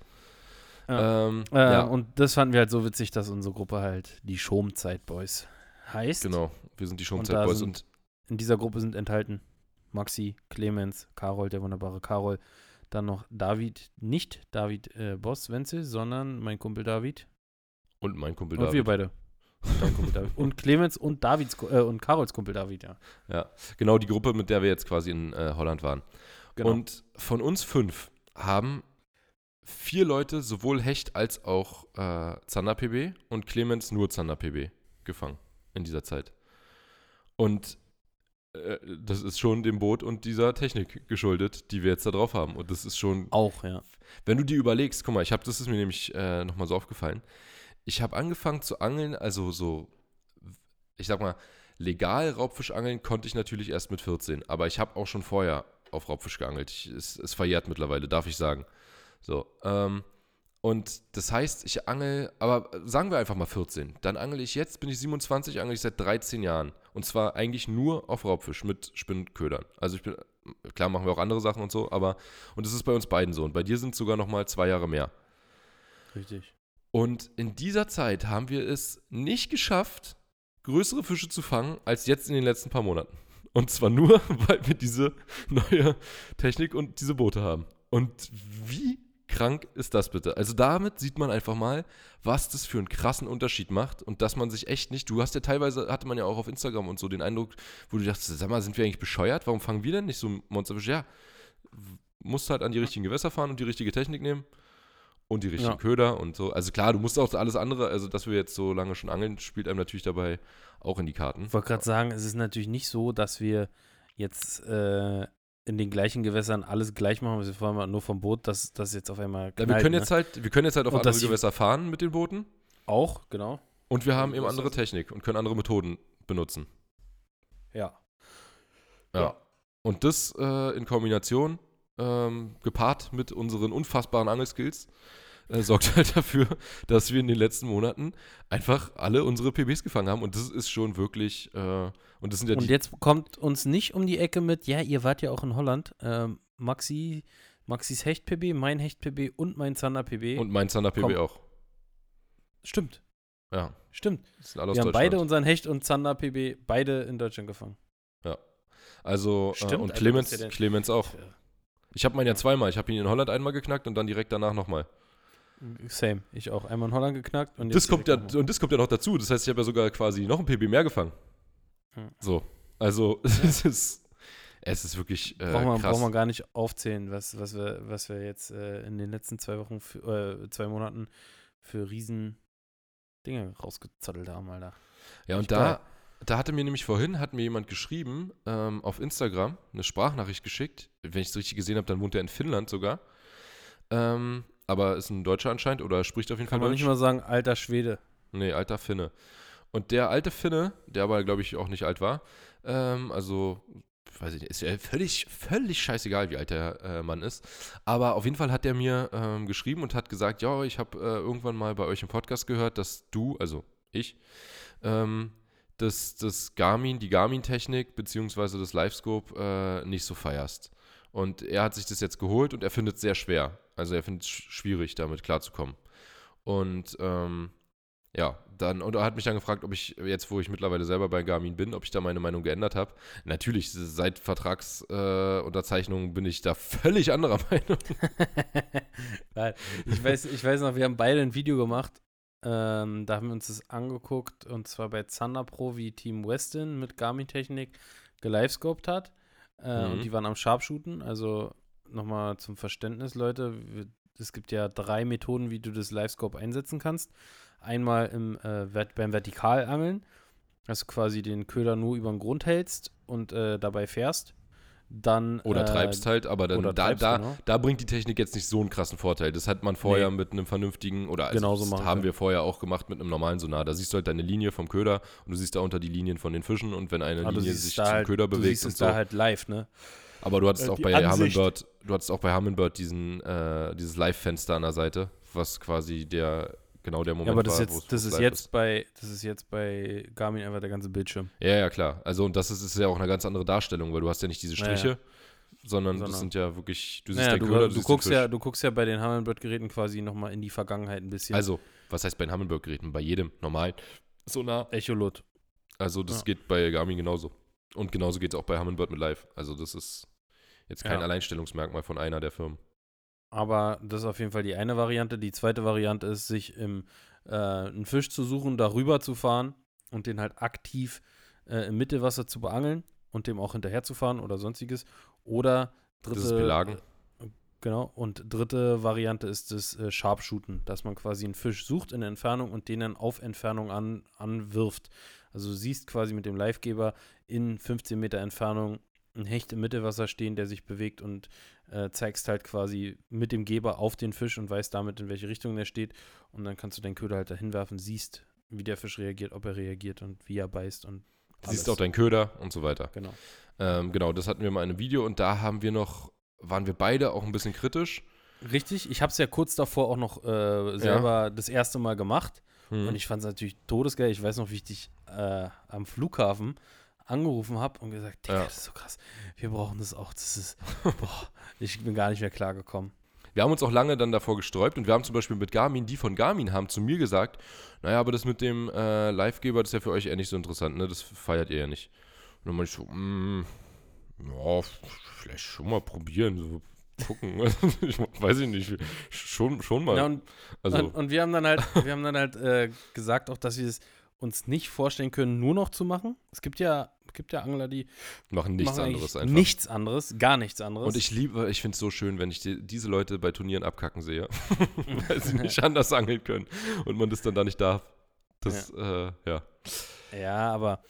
Ja. Ähm, Äh, ja, Und das fanden wir halt so witzig, dass unsere Gruppe halt die Schomzeit-Boys heißt. genau. Wir sind die da Schonzeit-Boys sind- und In dieser Gruppe sind enthalten Maxi, Clemens, Karol, der wunderbare Karol, dann noch David, nicht David äh, Boss Wenzel, sondern mein Kumpel David. und mein Kumpel Und wir David. beide. Und dein Kumpel David. Und Clemens und Davids äh, und Karols Kumpel David, ja. Ja, genau die Gruppe, mit der wir jetzt quasi in äh, Holland waren. Genau. Und von uns fünf haben vier Leute sowohl Hecht als auch äh, Zander PB und Clemens nur Zander PB gefangen in dieser Zeit. Und äh, das ist schon dem Boot und dieser Technik geschuldet, die wir jetzt da drauf haben. Und das ist schon, auch, ja. wenn du dir überlegst, guck mal, ich habe, das ist mir nämlich äh, nochmal so aufgefallen. Ich habe angefangen zu angeln, also so, ich sag mal, legal Raubfisch angeln konnte ich natürlich erst mit 14, aber ich habe auch schon vorher auf Raubfisch geangelt. Ich, es, es verjährt mittlerweile, darf ich sagen. So, ähm, und das heißt, ich angel, aber sagen wir einfach mal 14. Dann angel ich jetzt, bin ich 27, angel ich seit 13 Jahren. Und zwar eigentlich nur auf Raubfisch mit Spinnködern. Also ich bin, klar machen wir auch andere Sachen und so, aber, und das ist bei uns beiden so. Und bei dir sind es sogar nochmal zwei Jahre mehr. Richtig. Und in dieser Zeit haben wir es nicht geschafft, größere Fische zu fangen, als jetzt in den letzten paar Monaten. Und zwar nur, weil wir diese neue Technik und diese Boote haben. Und wie krank ist das bitte? Also damit sieht man einfach mal, was das für einen krassen Unterschied macht und dass man sich echt nicht, du hast ja teilweise, hatte man ja auch auf Instagram und so den Eindruck, wo du dachtest, sag mal, sind wir eigentlich bescheuert? Warum fangen wir denn nicht so Monsterfische? Ja, musst halt an die richtigen Gewässer fahren und die richtige Technik nehmen und die richtigen Ja. Köder und so. Also klar, du musst auch alles andere, also dass wir jetzt so lange schon angeln, spielt einem natürlich dabei auch in die Karten. Ich wollte gerade sagen, es ist natürlich nicht so, dass wir jetzt äh, in den gleichen Gewässern alles gleich machen, wir vorher mal nur vom Boot, dass das jetzt auf einmal Ja, knallt, wir können ne? jetzt halt, wir können jetzt halt auf Und andere Gewässer fahren mit den Booten auch, genau. und wir haben eben andere? Technik und können andere Methoden benutzen. Ja. Ja. Ja. Und das äh, in Kombination, ähm, gepaart mit unseren unfassbaren Angelskills, äh, sorgt halt dafür, dass wir in den letzten Monaten einfach alle unsere PBs gefangen haben. Und das ist schon wirklich, äh, und das sind ja Und jetzt kommt uns nicht um die Ecke mit, ja, ihr wart ja auch in Holland. Ähm, Maxi, Maxis Hecht-PB, mein Hecht-PB und mein Zander-PB. Und mein Zander PB Komm. auch. Stimmt, Ja, stimmt. Wir haben beide unseren Hecht- und Zander-PB beide in Deutschland gefangen. Also, äh, Stimmt, und also Clemens, ja der- Clemens auch. Ich habe meinen ja zweimal. Ich habe ihn in Holland einmal geknackt und dann direkt danach nochmal. Same, ich auch. Einmal in Holland geknackt und Das kommt ja, nochmal. und das kommt ja noch dazu. Das heißt, ich habe ja sogar quasi noch ein PB mehr gefangen. Ja. So. Also, es ist, es ist wirklich äh, Braucht man, krass. braucht man gar nicht aufzählen, was, was, wir, was wir jetzt äh, in den letzten zwei Wochen, für, äh, zwei Monaten für riesen Dinge rausgezottelt haben, Alter. ja, und da, da hatte mir nämlich vorhin, hat mir jemand geschrieben, ähm, auf Instagram, eine Sprachnachricht geschickt. Wenn ich es richtig gesehen habe, dann wohnt er in Finnland sogar. Ähm, aber ist ein Deutscher anscheinend oder spricht auf jeden Kann Fall man Deutsch. nicht mal sagen, alter Schwede. Nee, alter Finne. Und der alte Finne, der aber, glaube ich, auch nicht alt war, ähm, also, weiß ich nicht, ist ja völlig, völlig scheißegal, wie alt der äh, Mann ist. Aber auf jeden Fall hat der mir ähm, geschrieben und hat gesagt, ja, ich habe äh, irgendwann mal bei euch im Podcast gehört, dass du, also ich, ähm, das, das Garmin, die Garmin-Technik beziehungsweise das Livescope äh, nicht so feierst. Und er hat sich das jetzt geholt und er findet es sehr schwer. Also er findet es sch- schwierig, damit klarzukommen. Und ähm, ja, dann, und er hat mich dann gefragt, ob ich jetzt, wo ich mittlerweile selber bei Garmin bin, ob ich da meine Meinung geändert habe. Natürlich, seit Vertragsunterzeichnung äh, bin ich da völlig anderer Meinung. Ich weiß, ich weiß noch, wir haben beide ein Video gemacht. Ähm, da haben wir uns das angeguckt und zwar bei Zander Pro, wie Team Westin mit Garmin-Technik gelivescoped hat. Äh, Mhm. Und die waren am Sharpshooten. Also nochmal zum Verständnis, Leute. Es gibt ja drei Methoden, wie du das Livescope einsetzen kannst. Einmal im, äh, beim Vertikalangeln, dass du quasi den Köder nur über den Grund hältst und äh, dabei fährst. Dann, Oder äh, treibst halt, aber dann da, treibst, da, genau. da bringt die Technik jetzt nicht so einen krassen Vorteil. Das hat man vorher Nee. mit einem vernünftigen, oder also Genauso das haben wir. wir vorher auch gemacht mit einem normalen Sonar. Da siehst du halt deine Linie vom Köder und du siehst da unter die Linien von den Fischen und wenn eine Ah, du Linie siehst sich zum halt, Köder du bewegt siehst und es so. da halt live, ne? Aber du hattest Äh, auch bei Ansicht. Humminbird, du hattest auch bei Humminbird diesen, äh, dieses Live-Fenster an der Seite, was quasi der, genau der Moment Ja, aber das, war, ist jetzt, das ist jetzt bei, das ist jetzt bei Garmin einfach der ganze Bildschirm. Ja, ja, klar. Also und das ist, ist ja auch eine ganz andere Darstellung, weil du hast ja nicht diese Ja, Striche, ja. sondern, das Sondern- sind ja wirklich, du siehst Naja, den du, Köder, du, siehst den guckst ja, du guckst ja bei den Humminbird-Geräten quasi nochmal in die Vergangenheit ein bisschen. Also, was heißt bei den Humminbird-Geräten? Bei jedem normalen Sonar. Echolot. Also das Ja. geht bei Garmin genauso. Und genauso geht es auch bei Humminbird mit Live. Also das ist jetzt kein Ja. Alleinstellungsmerkmal von einer der Firmen. Aber das ist auf jeden Fall die eine Variante. Die zweite Variante ist, sich im, äh, einen Fisch zu suchen, darüber zu fahren und den halt aktiv äh, im Mittelwasser zu beangeln und dem auch hinterher zu fahren oder sonstiges. Oder dritte. Das ist Belagen. äh, Genau. Und dritte Variante ist das äh, Sharpshooten, dass man quasi einen Fisch sucht in Entfernung und den dann auf Entfernung an, anwirft. Also du siehst quasi mit dem Livegeber in 15 Meter Entfernung einen Hecht im Mittelwasser stehen, der sich bewegt und äh, zeigst halt quasi mit dem Geber auf den Fisch und weißt damit, in welche Richtung der steht. Und dann kannst du deinen Köder halt dahin werfen, siehst, wie der Fisch reagiert, ob er reagiert und wie er beißt und Du siehst alles. auch deinen Köder und so weiter. Genau. Ähm, genau, das hatten wir mal in einem Video und da haben wir noch, waren wir beide auch ein bisschen kritisch. Richtig, ich habe es ja kurz davor auch noch äh, selber das erste Mal gemacht. Hm. Und ich fand es natürlich todesgeil. Ich weiß noch, wie ich dich äh, am Flughafen angerufen habe und gesagt, Digga, Ja. das ist so krass. Wir brauchen das auch. Das ist, boah, ich bin gar nicht mehr klargekommen. Wir haben uns auch lange dann davor gesträubt und wir haben zum Beispiel mit Garmin, die von Garmin haben zu mir gesagt, naja, aber das mit dem äh, Livegeber, das ist ja für euch eher nicht so interessant, ne? Das feiert ihr ja nicht. Und dann meinte ich so, mm, ja, vielleicht schon mal probieren, so gucken. ich weiß ich nicht, schon, schon mal. Ja, und, also, und, und wir haben dann halt, wir haben dann halt äh, gesagt, auch, dass wir es uns nicht vorstellen können, nur noch zu machen. Es gibt ja, es gibt ja Angler, die machen nichts machen anderes einfach. Nichts anderes, gar nichts anderes. Und ich liebe, ich finde es so schön, wenn ich die, diese Leute bei Turnieren abkacken sehe, weil sie nicht anders angeln können und man das dann da nicht darf. Das, ja. Äh, ja. Ja, aber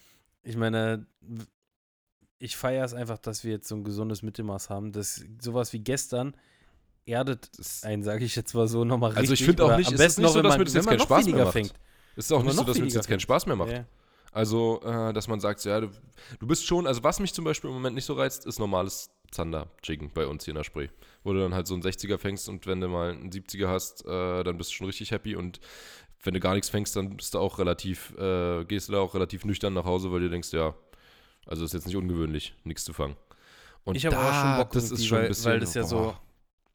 ich meine, ich feiere es einfach, dass wir jetzt so ein gesundes Mittelmaß haben. Das sowas wie gestern erdet einen, sage ich jetzt mal so, nochmal richtig. Also ich finde auch nicht- am es ist besten nicht noch, so, dass man, das jetzt keinen Spaß mehr macht. fängt. Ist auch nicht so, dass das jetzt keinen Spaß mehr macht. Ja. Also, äh, dass man sagt, ja, du, du bist schon, also was mich zum Beispiel im Moment nicht so reizt, ist normales Zander-Jiggen bei uns hier in der Spree. Wo du dann halt so einen 60er fängst und wenn du mal einen 70er hast, äh, dann bist du schon richtig happy und wenn du gar nichts fängst, dann bist du auch relativ, äh, gehst du da auch relativ nüchtern nach Hause, weil du denkst, ja, also ist jetzt nicht ungewöhnlich, nichts zu fangen. Und Ich habe da, auch schon Bock, das ist irgendwie, schon weil, ein bisschen, weil das ja so.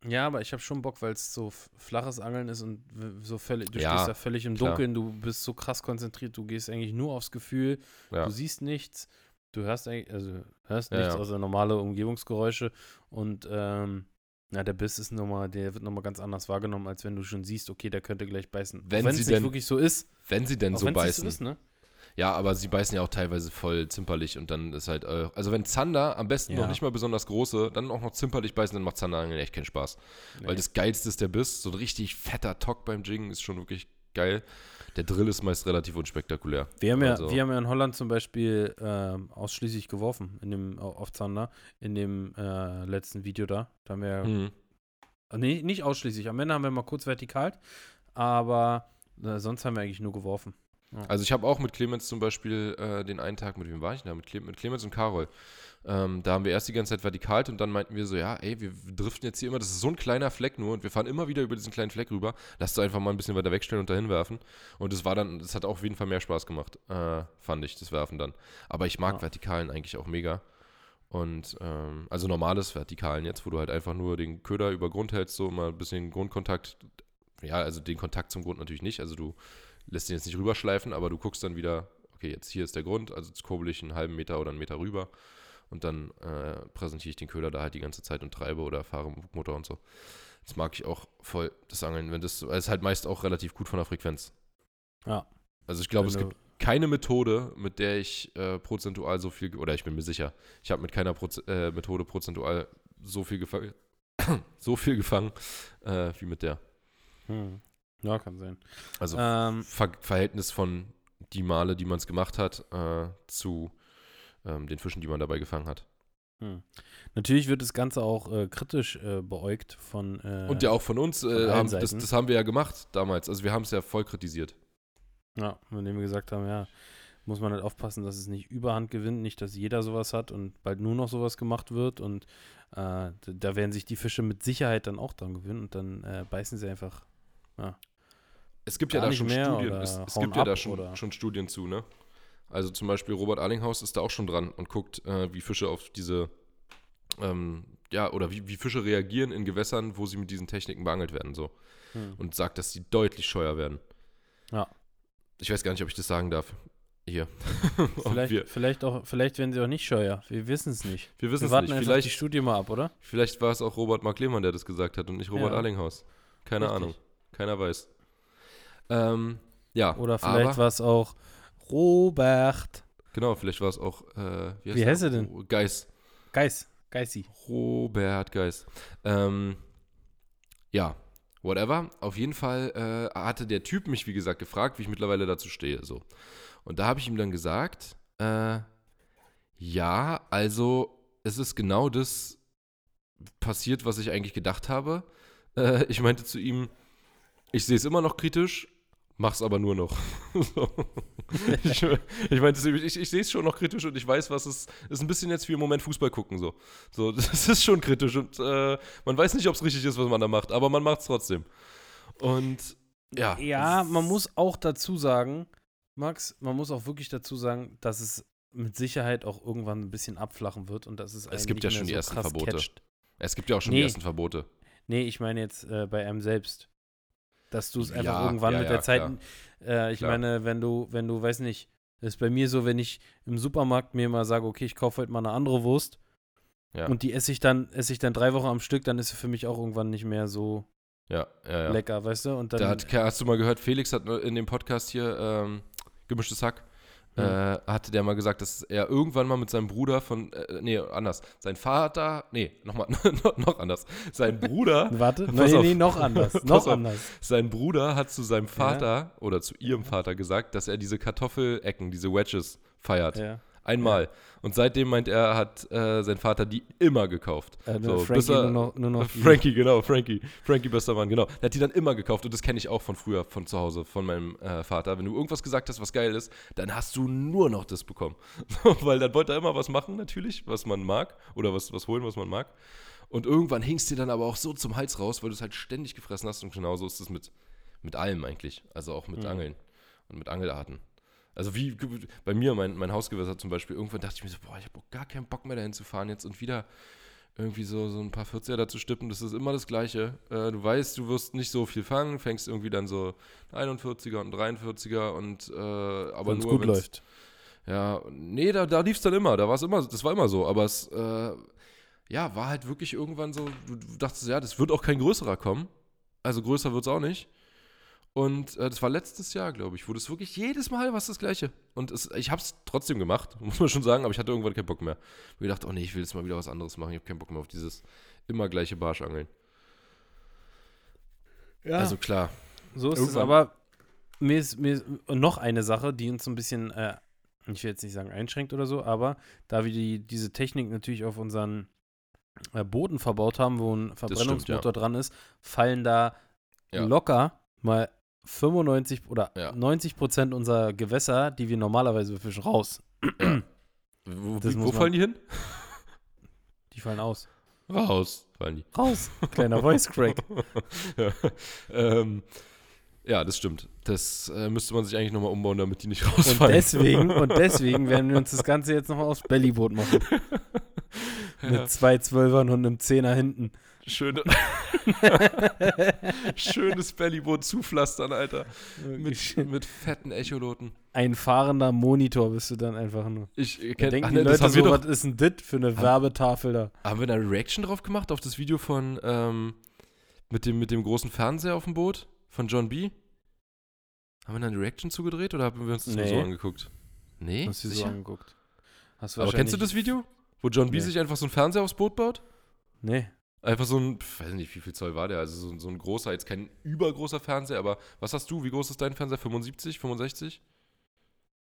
Ja, aber ich habe schon Bock, weil es so flaches Angeln ist und so völlig, du Ja, stehst da völlig im klar. Dunkeln, du bist so krass konzentriert, du gehst eigentlich nur aufs Gefühl, Ja. du siehst nichts, du hörst eigentlich, also hörst Ja, nichts außer normale Umgebungsgeräusche und ähm, na, der Biss ist nochmal, der wird nochmal ganz anders wahrgenommen, als wenn du schon siehst, okay, der könnte gleich beißen. Wenn es denn- nicht wirklich so ist, Wenn sie denn so beißen. so ist, ne? Ja, aber sie beißen ja auch teilweise voll zimperlich und dann ist halt, äh, also wenn Zander, am besten Ja. noch nicht mal besonders große, dann auch noch zimperlich beißen, dann macht Zanderangeln echt keinen Spaß. Weil Nee. das Geilste ist der Biss, so ein richtig fetter Tock beim Jiggen ist schon wirklich geil. Der Drill ist meist relativ unspektakulär. Wir haben ja, Also- wir haben ja in Holland zum Beispiel ähm, ausschließlich geworfen, in dem, au- auf Zander, in dem äh, letzten Video da. Da haben wir Mhm. Nee, nicht ausschließlich. Am Ende haben wir mal kurz vertikal, aber äh, sonst haben wir eigentlich nur geworfen. Also ich habe auch mit Clemens zum Beispiel äh, den einen Tag, mit wem war ich da? Mit, Cle mit Clemens und Carol. Ähm, da haben wir erst die ganze Zeit vertikal und dann meinten wir so, ja, ey, wir driften jetzt hier immer, das ist so ein kleiner Fleck nur und wir fahren immer wieder über diesen kleinen Fleck rüber. Lass du einfach mal ein bisschen weiter wegstellen und dahin werfen. Und das war dann, das hat auch auf jeden Fall mehr Spaß gemacht, äh, fand ich, das Werfen dann. Aber ich mag Ja. Vertikalen eigentlich auch mega. Und ähm, also normales Vertikalen jetzt, wo du halt einfach nur den Köder über Grund hältst, so mal ein bisschen Grundkontakt. Ja, also den Kontakt zum Grund natürlich nicht. Also du lässt den jetzt nicht rüberschleifen, aber du guckst dann wieder, okay, jetzt hier ist der Grund, also jetzt kurbel ich einen halben Meter oder einen Meter rüber und dann äh, präsentiere ich den Köder da halt die ganze Zeit und treibe oder fahre mit Motor und so. Das mag ich auch voll, das Angeln, wenn das, es ist halt meist auch relativ gut von der Frequenz. Ja. Also ich glaube, es gibt keine Methode, mit der ich äh, prozentual so viel, oder ich bin mir sicher, ich habe mit keiner Proz äh, Methode prozentual so viel gefangen, so viel gefangen, äh, wie mit der. Hm. Ja, kann sein. Also Ähm, Ver Verhältnis von die Male, die man es gemacht hat, äh, zu ähm, den Fischen, die man dabei gefangen hat. hm. Natürlich wird das Ganze auch äh, kritisch äh, beäugt von. Äh, Und ja auch von uns, von äh, allen haben, das, das haben wir ja gemacht damals. Also wir haben es ja voll kritisiert. Ja, indem wir gesagt haben, ja, muss man halt aufpassen, dass es nicht überhand gewinnt, nicht, dass jeder sowas hat und bald nur noch sowas gemacht wird und äh, da werden sich die Fische mit Sicherheit dann auch dran gewöhnen und dann beißen sie einfach. Es gibt ja da schon mehr Studien, es, es gibt ja da schon, schon Studien zu, ne? Also zum Beispiel Robert Allinghaus ist da auch schon dran und guckt, äh, wie Fische auf diese, ähm, ja, oder wie, wie Fische reagieren in Gewässern, wo sie mit diesen Techniken beangelt werden, so. Hm. Und sagt, dass sie deutlich scheuer werden. Ja. Ich weiß gar nicht, ob ich das sagen darf. Hier. Vielleicht, wir, vielleicht, auch, vielleicht werden sie auch nicht scheuer. Wir wissen es nicht. wir wissen es warten nicht. einfach Vielleicht, die Studie mal ab, oder? Vielleicht war es auch Robert Mark Lehmann, der das gesagt hat und nicht Robert Ja. Allinghaus. Keine Richtig. Ahnung. Keiner weiß. Ähm, ja. Oder vielleicht war es auch Robert Genau, vielleicht war es auch. Äh, Wie der? heißt er denn? Geis. Geis. Geissi. Robert Geis. Ähm, ja, whatever. Auf jeden Fall äh, hatte der Typ mich, wie gesagt, gefragt, wie ich mittlerweile dazu stehe. So. Und da habe ich ihm dann gesagt, äh, ja, also es ist genau das passiert, was ich eigentlich gedacht habe. Äh, ich meinte zu ihm, ich sehe es immer noch kritisch, mach's aber nur noch. so. ich, ich ihm, ich, ich sehe es schon noch kritisch und ich weiß, was es ist. Ein bisschen jetzt wie im Moment Fußball gucken. So, so das ist schon kritisch und äh, man weiß nicht, ob es richtig ist, was man da macht, aber man macht es trotzdem. Und ja. Ja, man muss auch dazu sagen, Max, man muss auch wirklich dazu sagen, dass es mit Sicherheit auch irgendwann ein bisschen abflachen wird und dass es einen gibt ja schon die so ersten Verbote. catcht. Es gibt ja auch schon Nee. die ersten Verbote. Nee, ich meine jetzt äh, bei einem selbst. Dass du es einfach Ja, irgendwann ja, mit ja, der Zeit. Äh, ich Klar. meine, wenn du, wenn du, weiß nicht, das ist bei mir so, wenn ich im Supermarkt mir mal sage, okay, ich kaufe heute mal eine andere Wurst und die esse ich dann, esse ich dann drei Wochen am Stück, dann ist sie für mich auch irgendwann nicht mehr so lecker, weißt du? Und dann Da hat, hast du mal gehört, Felix hat in dem Podcast hier, ähm, Gemischtes Hack, Äh, hatte der mal gesagt, dass er irgendwann mal mit seinem Bruder von, äh, nee, anders, sein Vater, nee, nochmal, noch, anders, sein Bruder, Warte, Pass nee, auf. nee, noch anders. Noch auf. anders. sein Bruder hat zu seinem Vater oder zu ihrem Vater gesagt, dass er diese Kartoffelecken, diese Wedges feiert. Ja. Einmal. Und seitdem meint er, hat äh, sein Vater die immer gekauft. Äh, So, Frankie bis er- nur noch, nur noch Frankie, genau, Frankie. Frankie bester Mann, genau. Der hat die dann immer gekauft und das kenne ich auch von früher, von zu Hause, von meinem äh, Vater. Wenn du irgendwas gesagt hast, was geil ist, dann hast du nur noch das bekommen. So, weil dann wollte er immer was machen, natürlich, was man mag oder was, was holen, was man mag. Und irgendwann hingst dir dann aber auch so zum Hals raus, weil du es halt ständig gefressen hast und genauso ist es mit, mit allem eigentlich. Also auch mit Mhm. Angeln und mit Angelarten. Also wie bei mir, mein, mein Hausgewässer zum Beispiel, irgendwann dachte ich mir so, boah, ich habe gar keinen Bock mehr dahin zu fahren jetzt und wieder irgendwie so, so ein paar 40er dazu stippen, das ist immer das Gleiche. Äh, du weißt, du wirst nicht so viel fangen, fängst irgendwie dann so 41er und 43er und äh, aber Wenn's nur gut läuft. Ja, nee, da, da lief es dann immer, da war es immer, das war immer so, aber es äh, ja, war halt wirklich irgendwann so, du, du dachtest, ja, das wird auch kein größerer kommen, also größer wird es auch nicht. Und äh, das war letztes Jahr, glaube ich, wo das wirklich jedes Mal was das Gleiche. Und es, ich habe es trotzdem gemacht, muss man schon sagen, aber ich hatte irgendwann keinen Bock mehr. Ich gedacht, oh nee, ich will jetzt mal wieder was anderes machen. Ich habe keinen Bock mehr auf dieses immer gleiche Barschangeln. Ja, Also klar, so ist es. irgendwann- Aber mir ist, mir ist noch eine Sache, die uns so ein bisschen, äh, ich will jetzt nicht sagen einschränkt oder so, aber da wir die, diese Technik natürlich auf unseren äh, Booten verbaut haben, wo ein Verbrennungsmotor dran ist, fallen da Ja. locker mal 95 oder Ja. 90 Prozent unserer Gewässer, die wir normalerweise befischen, raus. Wo, muss wo man- fallen die hin? Die fallen aus. Raus fallen die. Raus. Kleiner Voice Crack. ja. Ähm, ja, das stimmt. Das äh, müsste man sich eigentlich nochmal umbauen, damit die nicht Und rausfallen. deswegen, und deswegen werden wir uns das Ganze jetzt noch aufs Bellyboot machen. ja, Mit zwei Zwölfern und einem Zehner hinten. Schöne, schönes Bellyboot zupflastern, Alter. Mit, mit fetten Echoloten. Ein fahrender Monitor bist du dann einfach nur. Ich äh, Da kenn, denken ach die ne, das Leute haben so, was ist denn das für eine Werbetafel da? haben wir da eine Reaction drauf gemacht, auf das Video von, ähm, mit dem, mit dem großen Fernseher auf dem Boot, von John B.? Haben wir da eine Reaction zugedreht oder haben wir uns das nur Nee. so angeguckt? Nee, Hast du so angeguckt. Aber kennst du das Video? Wo John B. Nee. sich einfach so einen Fernseher aufs Boot baut? Nee. Einfach so ein, weiß nicht, wie viel Zoll war der? Also so, so ein großer, jetzt kein übergroßer Fernseher, aber was hast du? Wie groß ist dein Fernseher? 75, 65?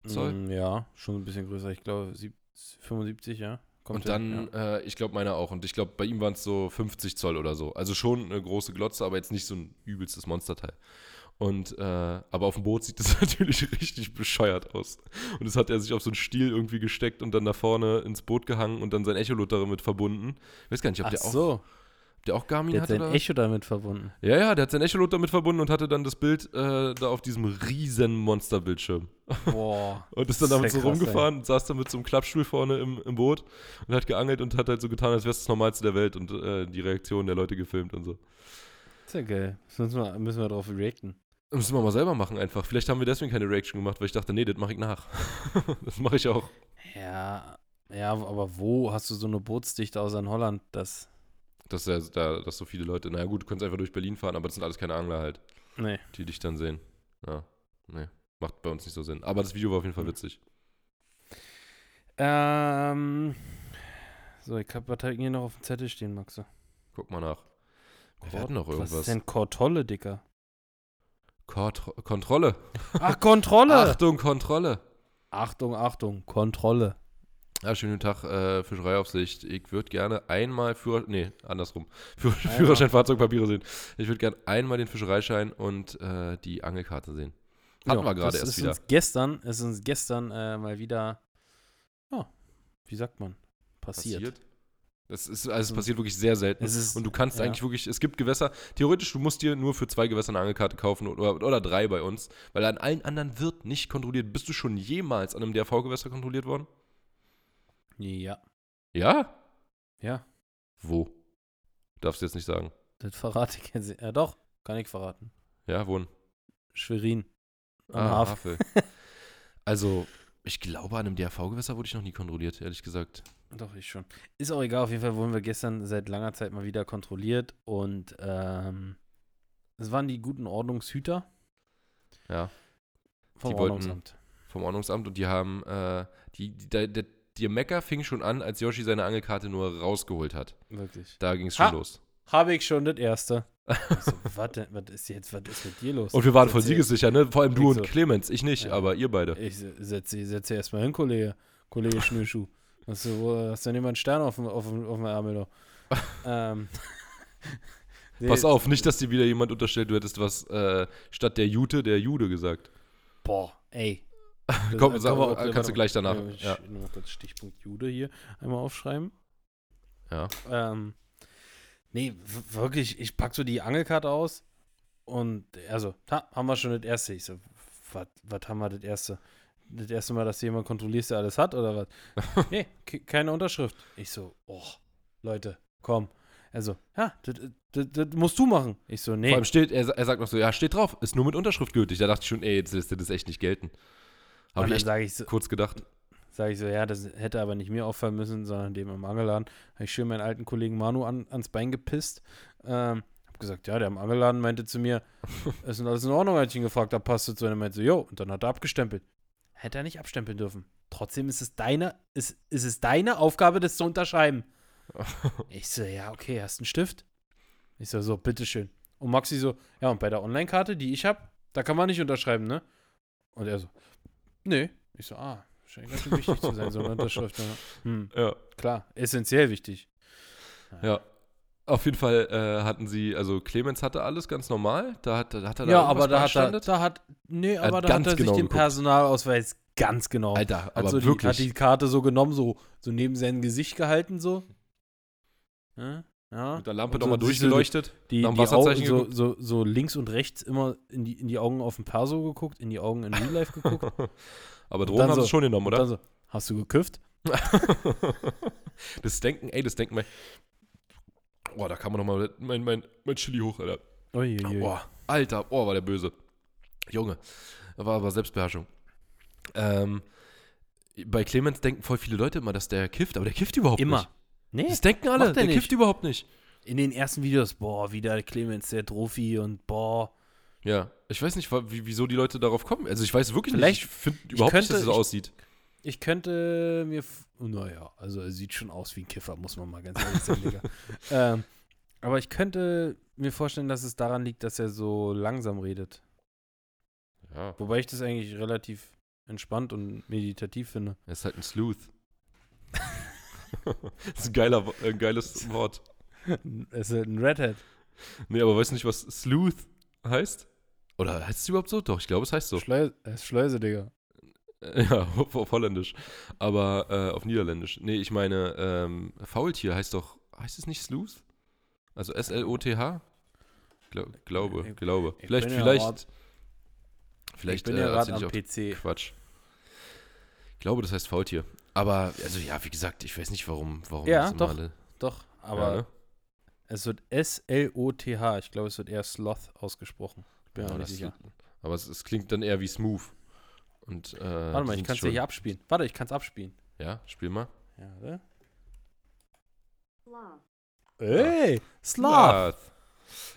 Zoll? Mm, ja, schon ein bisschen größer. Ich glaube, sieb- 75, ja. Kommt Und dann, hin, ja. äh, ich glaube, meiner auch. Und ich glaube, bei ihm waren es so 50 Zoll oder so. Also schon eine große Glotze, aber jetzt nicht so ein übelstes Monsterteil. Und, äh, aber auf dem Boot sieht das natürlich richtig bescheuert aus. Und das hat er sich auf so einen Stiel irgendwie gesteckt und dann da vorne ins Boot gehangen und dann sein Echolot damit verbunden. Ich weiß gar nicht, ob Ach der, auch, so, der auch Garmin der hat hat sein oder? Echo damit verbunden. Ja, ja, der hat sein Echolot damit verbunden und hatte dann das Bild äh, da auf diesem riesen Monsterbildschirm. Boah. Und ist dann damit so krass, rumgefahren und saß dann mit so einem Klappstuhl vorne im, im Boot und hat geangelt und hat halt so getan, als wäre es das Normalste der Welt und äh, die Reaktion der Leute gefilmt und so. Ist ja geil. Das müssen wir, müssen wir drauf reacten. Müssen wir mal selber machen einfach. Vielleicht haben wir deswegen keine Reaction gemacht, weil ich dachte, nee, das mache ich nach. das mache ich auch. Ja, ja, aber wo hast du so eine Bootsdichte außer in Holland? Das, Dass, ja, da, dass so viele Leute, naja gut, du kannst einfach durch Berlin fahren, aber das sind alles keine Angler halt, nee. die dich dann sehen. Ja, nee, macht bei uns nicht so Sinn. Aber das Video war auf jeden Fall witzig. Ähm, so, ich hab was halt hier noch auf dem Zettel stehen, Maxe. Guck mal nach. Wir hatten noch Was irgendwas. ist denn Kortolle, Dicker? Kort Kontrolle. Ach, Kontrolle! Achtung, Kontrolle. Achtung, Achtung, Kontrolle. Ja, schönen guten Tag, äh, Fischereiaufsicht. Ich würde gerne einmal Führer, nee, andersrum. Führ Einmal. Führerschein, Fahrzeugpapiere sehen. Ich würde gerne einmal den Fischereischein und äh, die Angelkarte sehen. Hatten wir gerade erst ist wieder. Uns gestern, es ist uns gestern äh, mal wieder, ja, wie sagt man, passiert. Das ist, also es passiert wirklich sehr selten. Ist, und du kannst ja. eigentlich wirklich, es gibt Gewässer, theoretisch, du musst dir nur für zwei Gewässer eine Angelkarte kaufen oder, oder drei bei uns, weil an allen anderen wird nicht kontrolliert. Bist du schon jemals an einem DRV-Gewässer kontrolliert worden? Ja, Ja? ja, Wo? Darfst du jetzt nicht sagen. das verrate ich jetzt. Ja, doch, kann ich verraten. Ja, wo? Schwerin. Am Ah. Havel. also, ich glaube, an einem DRV-Gewässer wurde ich noch nie kontrolliert, ehrlich gesagt. Doch, ich schon. Ist auch egal, auf jeden Fall wurden wir gestern seit langer Zeit mal wieder kontrolliert und ähm, es waren die guten Ordnungshüter Ja, vom Die wollten- Ordnungsamt. vom Ordnungsamt und die haben, äh, die, die, der, der, Mecker fing schon an, als Yoshi seine Angelkarte nur rausgeholt hat. Wirklich. Da ging es schon Ha! los. Habe ich schon das erste. Ich so, was ist jetzt? Was ist mit dir los? Und wir waren voll siegessicher, ne? Vor allem du Ich und so. Clemens. Ich nicht, Ja. aber ihr beide. Ich setze setz erstmal hin, Kollege. Kollege Schnürschuh. Hast du, wo- hast du einen Stern auf dem, auf dem, auf dem Ärmel noch? ähm. Nee, Pass auf, nicht, dass dir wieder jemand unterstellt, du hättest was äh, statt der Jute, der Jude gesagt. Boah, ey. Komm, Das- sag- auch- kannst warte du gleich mal. danach, Ich ja. noch das Stichpunkt Jude hier einmal aufschreiben. Ja. Ähm, nee, wirklich, ich pack so die Angelkarte aus und also, da haben wir schon das erste. Ich so, was haben wir das erste? Das erste Mal, dass jemand kontrollierst, der alles hat oder was? nee, ke- keine Unterschrift. Ich so, oh, Leute, komm. Also, ja, das, musst du machen. Ich so, nee. Vor allem steht, er, er sagt noch so, ja, steht drauf, ist nur mit Unterschrift gültig. Da dachte ich schon, ey, jetzt lässt er das echt nicht gelten. Habe ich dann echt sage ich so, kurz gedacht. Sage ich so, ja, das hätte aber nicht mir auffallen müssen, sondern dem im Angelladen. Habe ich schön meinen alten Kollegen Manu an, ans Bein gepisst. Ähm, hab gesagt, ja, der im Angelladen meinte zu mir, ist denn alles in Ordnung, als ich ihn gefragt habe, passt es zu. Und er meinte so, jo, und dann hat er abgestempelt. Hätte er nicht abstempeln dürfen. Trotzdem ist es deine, ist, ist es deine Aufgabe, das zu unterschreiben. ich so, ja, okay, hast einen Stift? Ich so, so, bitteschön. Und Maxi so, ja, und bei der Online-Karte, die ich habe, Da kann man nicht unterschreiben, ne? Und er so, nee. Ich so, ah, scheint ganz schön wichtig zu sein, so eine Unterschrift. Ja. Hm, Ja. klar, essentiell wichtig. Ja. Auf jeden Fall äh, hatten sie, also Clemens hatte alles ganz normal. Da hat, da hat er da Ja, irgendwas aber da hat er, da hat, nee, hat aber da ganz hat er sich genau den geguckt. Personalausweis ganz genau. Alter, hat aber so die, wirklich. hat die Karte so genommen, so, so neben sein Gesicht gehalten, so. Ja, ja. mit der Lampe so nochmal du durchgeleuchtet. Die, dem die Augen, Wasserzeichen so, so, so links und rechts immer in die, in die Augen auf dem Perso geguckt, in die Augen in Real Life geguckt. aber Drogen so- sie schon genommen, oder? so, hast du geküfft? das Denken, ey, das Denken, mein. Boah, da kam man nochmal mein, mein, mein Chili hoch, Alter. Uiuiui. Boah, Alter, oh, war der böse. Junge, war aber Selbstbeherrschung. Ähm, bei Clemens denken voll viele Leute immer, dass der kifft, aber der kifft überhaupt Immer. nicht. Nee, Das denken alle, er der nicht. kifft überhaupt nicht. in den ersten Videos, boah, wieder Clemens, der Trophy und boah. Ja, ich weiß nicht, wieso die Leute darauf kommen. Also ich weiß wirklich Vielleicht- nicht, ich finde überhaupt nicht, könnte- dass es so aussieht. Ich könnte mir, naja, also er sieht schon aus wie ein Kiffer, muss man mal ganz ehrlich sagen, Digga. ähm, aber ich könnte mir vorstellen, dass es daran liegt, dass er so langsam redet. Ja, Wobei ich das eigentlich relativ entspannt und meditativ finde. er ist halt ein Sleuth. das ist ein, geiler, ein geiles Wort. Es ist ein Redhead. Nee, aber weißt du nicht, was Sleuth heißt? Oder heißt es überhaupt so? Doch, ich glaube, es heißt so. Schleu ist Schleuse, Digga. Äh, Ja, auf, auf Holländisch. Aber äh, auf Niederländisch. Nee, ich meine, ähm, Faultier heißt doch, heißt es nicht Sleuth? Also S-L-O-T-H? Glau glaube, Ich- glaube. ich Vielleicht, ja vielleicht, vielleicht ich bin ja äh, gerade am PC. Quatsch. Ich glaube, das heißt Faultier. Aber, also ja, wie gesagt, ich weiß nicht, warum, warum Ja, das immer doch. alle. Doch, aber ja, ne? es wird S-L-O-T-H. Ich glaube, es wird eher Sloth ausgesprochen. Ich bin mir Ja, auch nicht das- sicher. Aber es, es klingt dann eher wie Smooth. Und, äh, Warte mal, ich kann es hier abspielen. Warte, ich kann es abspielen. Ja, spiel mal. Ja, oder? Sloth. Ey, Sloth. Sloth.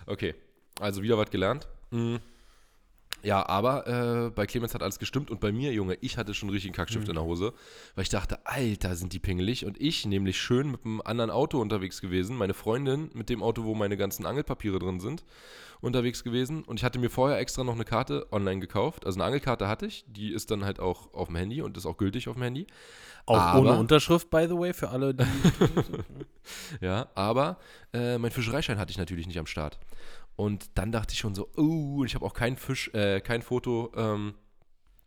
Okay, also wieder was gelernt. Mhm. Ja, aber äh, bei Clemens hat alles gestimmt und bei mir, Junge, ich hatte schon richtig einen Kackstift Mhm. in der Hose, weil ich dachte, Alter, sind die pingelig. Und ich nämlich schön mit einem anderen Auto unterwegs gewesen. Meine Freundin mit dem Auto, wo meine ganzen Angelpapiere drin sind, unterwegs gewesen. Und ich hatte mir vorher extra noch eine Karte online gekauft. Also eine Angelkarte hatte ich, die ist dann halt auch auf dem Handy und ist auch gültig auf dem Handy. Auch Aber- ohne Unterschrift, by the way, für alle, die. Ja, aber äh, mein Fischereischein hatte ich natürlich nicht am Start. Und dann dachte ich schon so, oh, ich habe auch kein Fisch, äh, kein Foto ähm,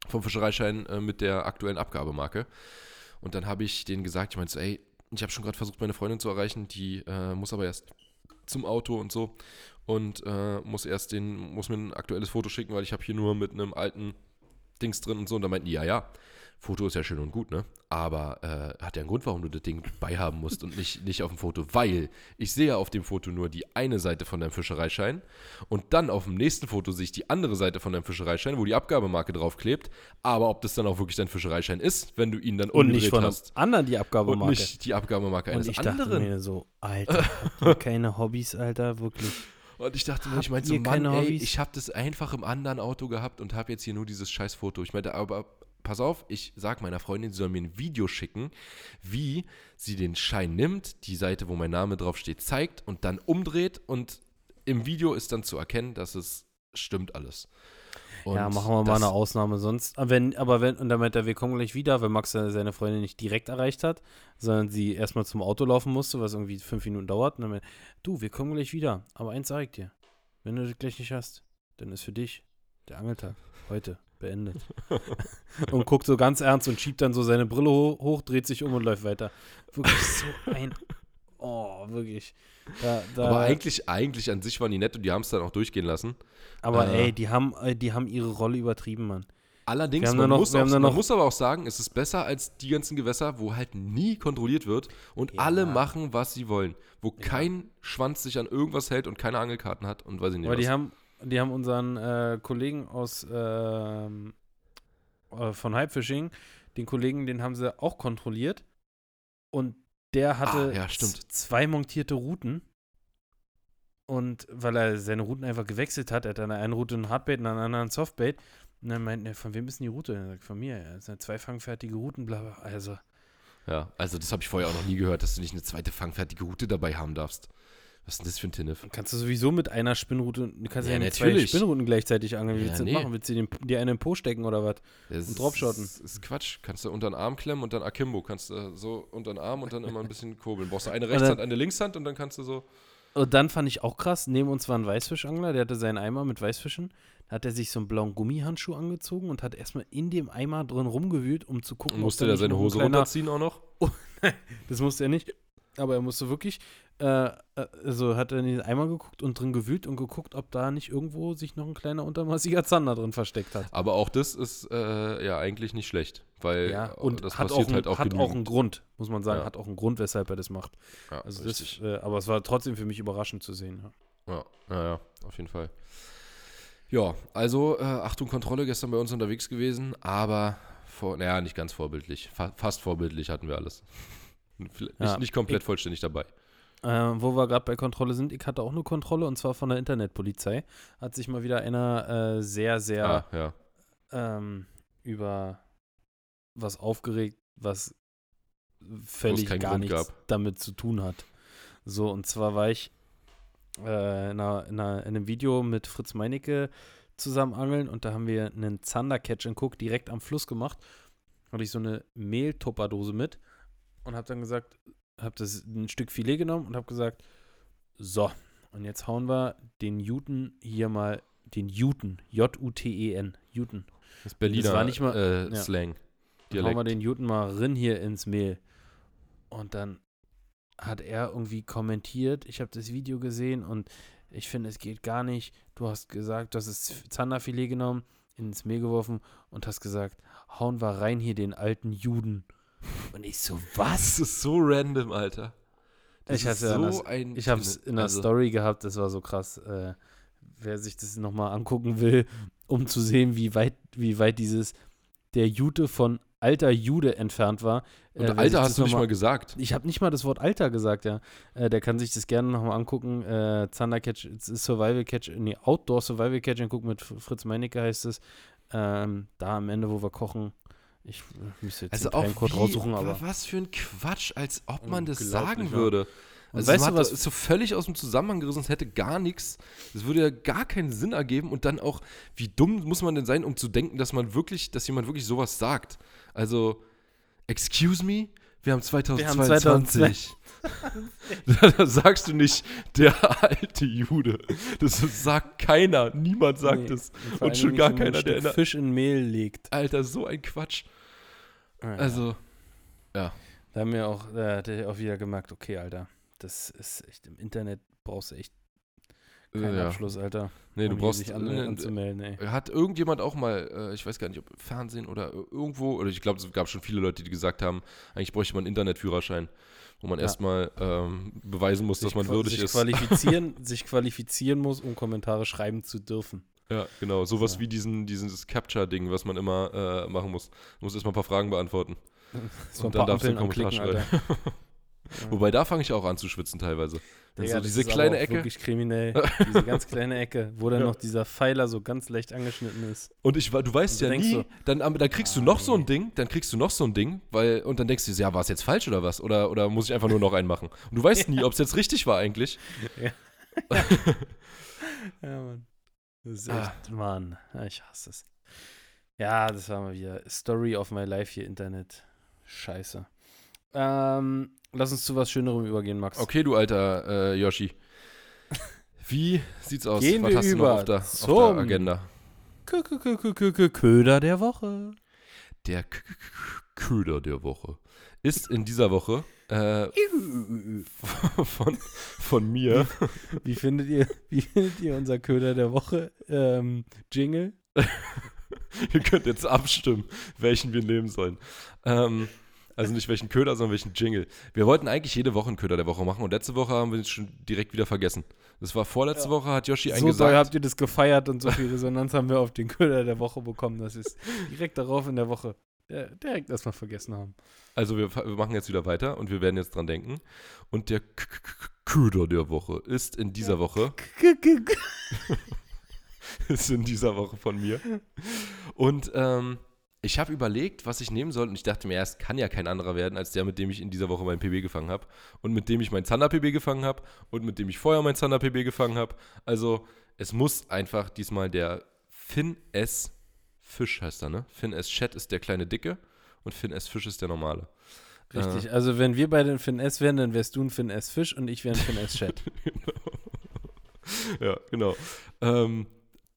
vom Fischereischein äh, mit der aktuellen Abgabemarke. Und dann habe ich denen gesagt, ich meinte so, ey, ich habe schon gerade versucht, meine Freundin zu erreichen, die äh, muss aber erst zum Auto und so und äh, muss erst den, muss mir ein aktuelles Foto schicken, weil ich habe hier nur mit einem alten Dings drin und so. Und da meinten die, ja, ja, Foto ist ja schön und gut, ne? Aber äh, hat ja einen Grund, warum du das Ding beihaben musst und nicht, nicht auf dem Foto. Weil ich sehe auf dem Foto nur die eine Seite von deinem Fischereischein und dann auf dem nächsten Foto sehe ich die andere Seite von deinem Fischereischein, wo die Abgabemarke draufklebt. Aber ob das dann auch wirklich dein Fischereischein ist, wenn du ihn dann Und nicht von hast. anderen die Und Abgabemarke. nicht die Abgabemarke Und eines ich dachte anderen. mir so, Alter, keine Hobbys, Alter, wirklich. Und ich dachte mir, ich meinte so, Mann, ey, ich habe das einfach im anderen Auto gehabt und habe jetzt hier nur dieses scheiß Foto. Ich meinte, aber pass auf, ich sag meiner Freundin, sie soll mir ein Video schicken, wie sie den Schein nimmt, die Seite, wo mein Name draufsteht, zeigt und dann umdreht und im Video ist dann zu erkennen, dass es stimmt alles. Und ja, machen wir mal eine Ausnahme sonst. Aber wenn, aber wenn, und damit wir kommen gleich wieder, wenn Max seine Freundin nicht direkt erreicht hat, sondern sie erstmal zum Auto laufen musste, was irgendwie fünf Minuten dauert. Und dann, du, wir kommen gleich wieder. Aber eins sag ich dir, wenn du das gleich nicht hast, dann ist für dich der Angeltag heute beendet. und guckt so ganz ernst und schiebt dann so seine Brille ho hoch, dreht sich um und läuft weiter. Wirklich so ein, oh, wirklich. Da, da, Aber eigentlich, eigentlich an sich waren die nett und die haben es dann auch durchgehen lassen. aber äh, ey, die haben, äh, die haben ihre Rolle übertrieben, Mann. Allerdings, man, noch- muss, auch, man noch- muss aber auch sagen, es ist besser als die ganzen Gewässer, wo halt nie kontrolliert wird und Ja. alle machen, was sie wollen. Wo kein Schwanz sich an irgendwas hält und keine Angelkarten hat und weiß ich nicht Aber die was. haben, die haben unseren äh, Kollegen aus ähm, äh, von Hypefishing, den Kollegen, den haben sie auch kontrolliert. Und der hatte Ah, ja, zwei montierte Routen. Und weil er seine Routen einfach gewechselt hat, er hat an der einen Route ein Hardbait und an der anderen ein Softbait. Und dann meint er, von wem ist denn die Route? Und er sagt, von mir. Das sind zwei fangfertige Routen, bla bla. Also, Ja, also das habe ich vorher auch noch nie gehört, dass du nicht eine zweite fangfertige Route dabei haben darfst. Was ist denn das für ein Tinnef? Kannst du sowieso mit einer Spinnrute, du kannst ja, Ja, nicht zwei. Spinnruten gleichzeitig angeln. Wie Ja, willst du nee. das machen? Willst du den, dir einen in den Po stecken oder was? Das Und draufschotten. Ist, ist Quatsch. Kannst du unter den Arm klemmen und dann Akimbo. Kannst du so unter den Arm und dann immer ein bisschen kurbeln. Brauchst du eine Rechtshand, eine Linkshand und dann kannst du so. Und dann fand ich auch krass, neben uns war ein Weißfischangler, der hatte seinen Eimer mit Weißfischen. Da hat er sich so einen blauen Gummihandschuh angezogen und hat erstmal in dem Eimer drin rumgewühlt, um zu gucken, Und musste da der nicht seine Hose runterziehen auch noch? Das musste er nicht. Aber er musste wirklich, äh, also hat er in den Eimer geguckt und drin gewühlt und geguckt, ob da nicht irgendwo sich noch ein kleiner untermaßiger Zander drin versteckt hat. Aber auch das ist äh, ja eigentlich nicht schlecht. Weil Ja, äh, und das hat, auch, passiert ein, halt auch hat auch genügend. einen Grund, muss man sagen, Ja. hat auch einen Grund, weshalb er das macht. ja, Also richtig. das, äh, aber es war trotzdem für mich überraschend zu sehen. Ja. Ja, ja, ja, auf jeden Fall. Ja, also äh, Achtung, Kontrolle gestern bei uns unterwegs gewesen, aber vor, naja, nicht ganz vorbildlich. Fa fast vorbildlich hatten wir alles. Nicht, Ja, nicht komplett vollständig dabei. Äh, wo wir gerade bei Kontrolle sind, ich hatte auch eine Kontrolle und zwar von der Internetpolizei. Hat sich mal wieder einer äh, sehr, sehr Ah, ja. ähm, über was aufgeregt, was völlig gar Grund nichts gab. damit zu tun hat. So, und zwar war ich äh, in, einer, in, einer, in einem Video mit Fritz Meinecke zusammen angeln und da haben wir einen Zander Catch and Cook direkt am Fluss gemacht. Hatte ich so eine Mehltupperdose mit und habe dann gesagt, habe das ein Stück Filet genommen und habe gesagt, so, und jetzt hauen wir den Juten hier mal, den Juten, J-U-T-E-N, Juten. Das Berliner war nicht mal- äh, ja. Slang. Dann hauen wir Dialekt. den Juten mal rin hier ins Mehl. Und dann hat er irgendwie kommentiert, ich habe das Video gesehen und ich finde, es geht gar nicht. Du hast gesagt, du hast das Zanderfilet genommen, ins Mehl geworfen und hast gesagt, hauen wir rein hier den alten Juden. Und ich so, was? Das ist so random, Alter. Das Ich ist hab's ja so ein Ich habe es in der also, Story gehabt, das war so krass. Äh, wer sich das nochmal angucken will, um zu sehen, wie weit, wie weit dieses der Jute von alter Jude entfernt war. Und äh, wer sich Alter hast du nicht noch mal gesagt. Ich habe nicht mal das Wort Alter gesagt, ja. Äh, der kann sich das gerne nochmal angucken. Äh, Thunder Catch, Survival Catch, nee, Outdoor Survival Catch Cook mit Fritz Meinecke heißt es. Ähm, da am Ende, wo wir kochen. Ich müsste jetzt Also den Timecode wie, raussuchen, aber. was für ein Quatsch, als ob man das sagen würde. Also weißt du, was- ist so völlig aus dem Zusammenhang gerissen, es hätte gar nichts, es würde ja gar keinen Sinn ergeben und dann auch, wie dumm muss man denn sein, um zu denken, dass man wirklich, dass jemand wirklich sowas sagt. Also, excuse me, wir haben 2022. da sagst du nicht, der alte Jude. Das sagt keiner, niemand sagt Nee, es. Und schon gar keiner, der- Fisch in Mehl legt. Alter, so ein Quatsch. Ah, ja. Also, Da haben wir auch, da hat er auch wieder gemerkt, okay, Alter, das ist echt, im Internet brauchst du echt keinen ja. Abschluss, Alter. Nee, du um hier brauchst. sich an, äh, anzumelden, ey. Hat irgendjemand auch mal, äh, ich weiß gar nicht, ob Fernsehen oder ir- irgendwo, oder ich glaube, es gab schon viele Leute, die gesagt haben, eigentlich bräuchte man einen Internetführerschein, wo man Ja. erstmal ähm, beweisen muss, dass man würdig sich ist. Qualifizieren, sich qualifizieren muss, um Kommentare schreiben zu dürfen. Ja, genau. Sowas Ja. wie diesen, dieses Capture-Ding, was man immer äh, machen muss. Du musst erstmal ein paar Fragen beantworten. So Und dann darfst du einen Kommentar Alter. Wobei, da fange ich auch an zu schwitzen teilweise. Digga, so das diese kleine Ecke. Wirklich kriminell. diese ganz kleine Ecke, wo dann Ja. noch dieser Pfeiler so ganz leicht angeschnitten ist. Und ich, du weißt Und du ja nie, so, dann, dann kriegst du ah, noch so ein nee. Ding, dann kriegst du noch so ein Ding, weil, und dann denkst du, ja, war es jetzt falsch oder was? Oder, oder muss ich einfach nur noch einen machen? Und du weißt nie, ob es jetzt richtig war eigentlich. Ja, Mann. Das ist Ah. echt, Mann. Ja, ich hasse es. Ja, das war mal wieder Story of my life hier, Internet. Scheiße. Ähm, lass uns zu was Schönerem übergehen, Max. Okay, du alter äh, Yoshi. Wie sieht's aus? Gehen was wir hast du noch über auf der, auf der Agenda? Kö- kö- kö- Köder der Woche. Der K- K- K- Köder der Woche ist in dieser Woche äh, von, von mir. Wie findet ihr, wie findet ihr unser Köder der Woche? Ähm, Jingle? Ihr könnt jetzt abstimmen, welchen wir nehmen sollen. Ähm, also nicht welchen Köder, sondern welchen Jingle. Wir wollten eigentlich jede Woche einen Köder der Woche machen und letzte Woche haben wir es schon direkt wieder vergessen. Das war vorletzte Ja. Woche, hat Yoshi So eingesagt. doll habt ihr das gefeiert und so viel Resonanz haben wir auf den Köder der Woche bekommen, wir es direkt darauf in der Woche äh, direkt erstmal vergessen haben. Also wir, wir machen jetzt wieder weiter und wir werden jetzt dran denken. Und der Köder der Woche ist in dieser Woche, ist in dieser Woche von mir. Und ähm, Ich habe überlegt, was ich nehmen soll und ich dachte mir, erst kann ja kein anderer werden, als der, mit dem ich in dieser Woche mein PB gefangen habe und mit dem ich mein Zander PB gefangen habe und mit dem ich vorher mein Zander PB gefangen habe. Also es muss einfach diesmal der Finn S. Fisch heißt er, ne? Finn S. Chat ist der kleine Dicke und Finn S. Fisch ist der normale. Richtig, äh. also wenn wir beide ein Finn S wären, dann wärst du ein Finn S. Fisch und ich wäre ein Finn S. Chat. ja, genau. Ähm,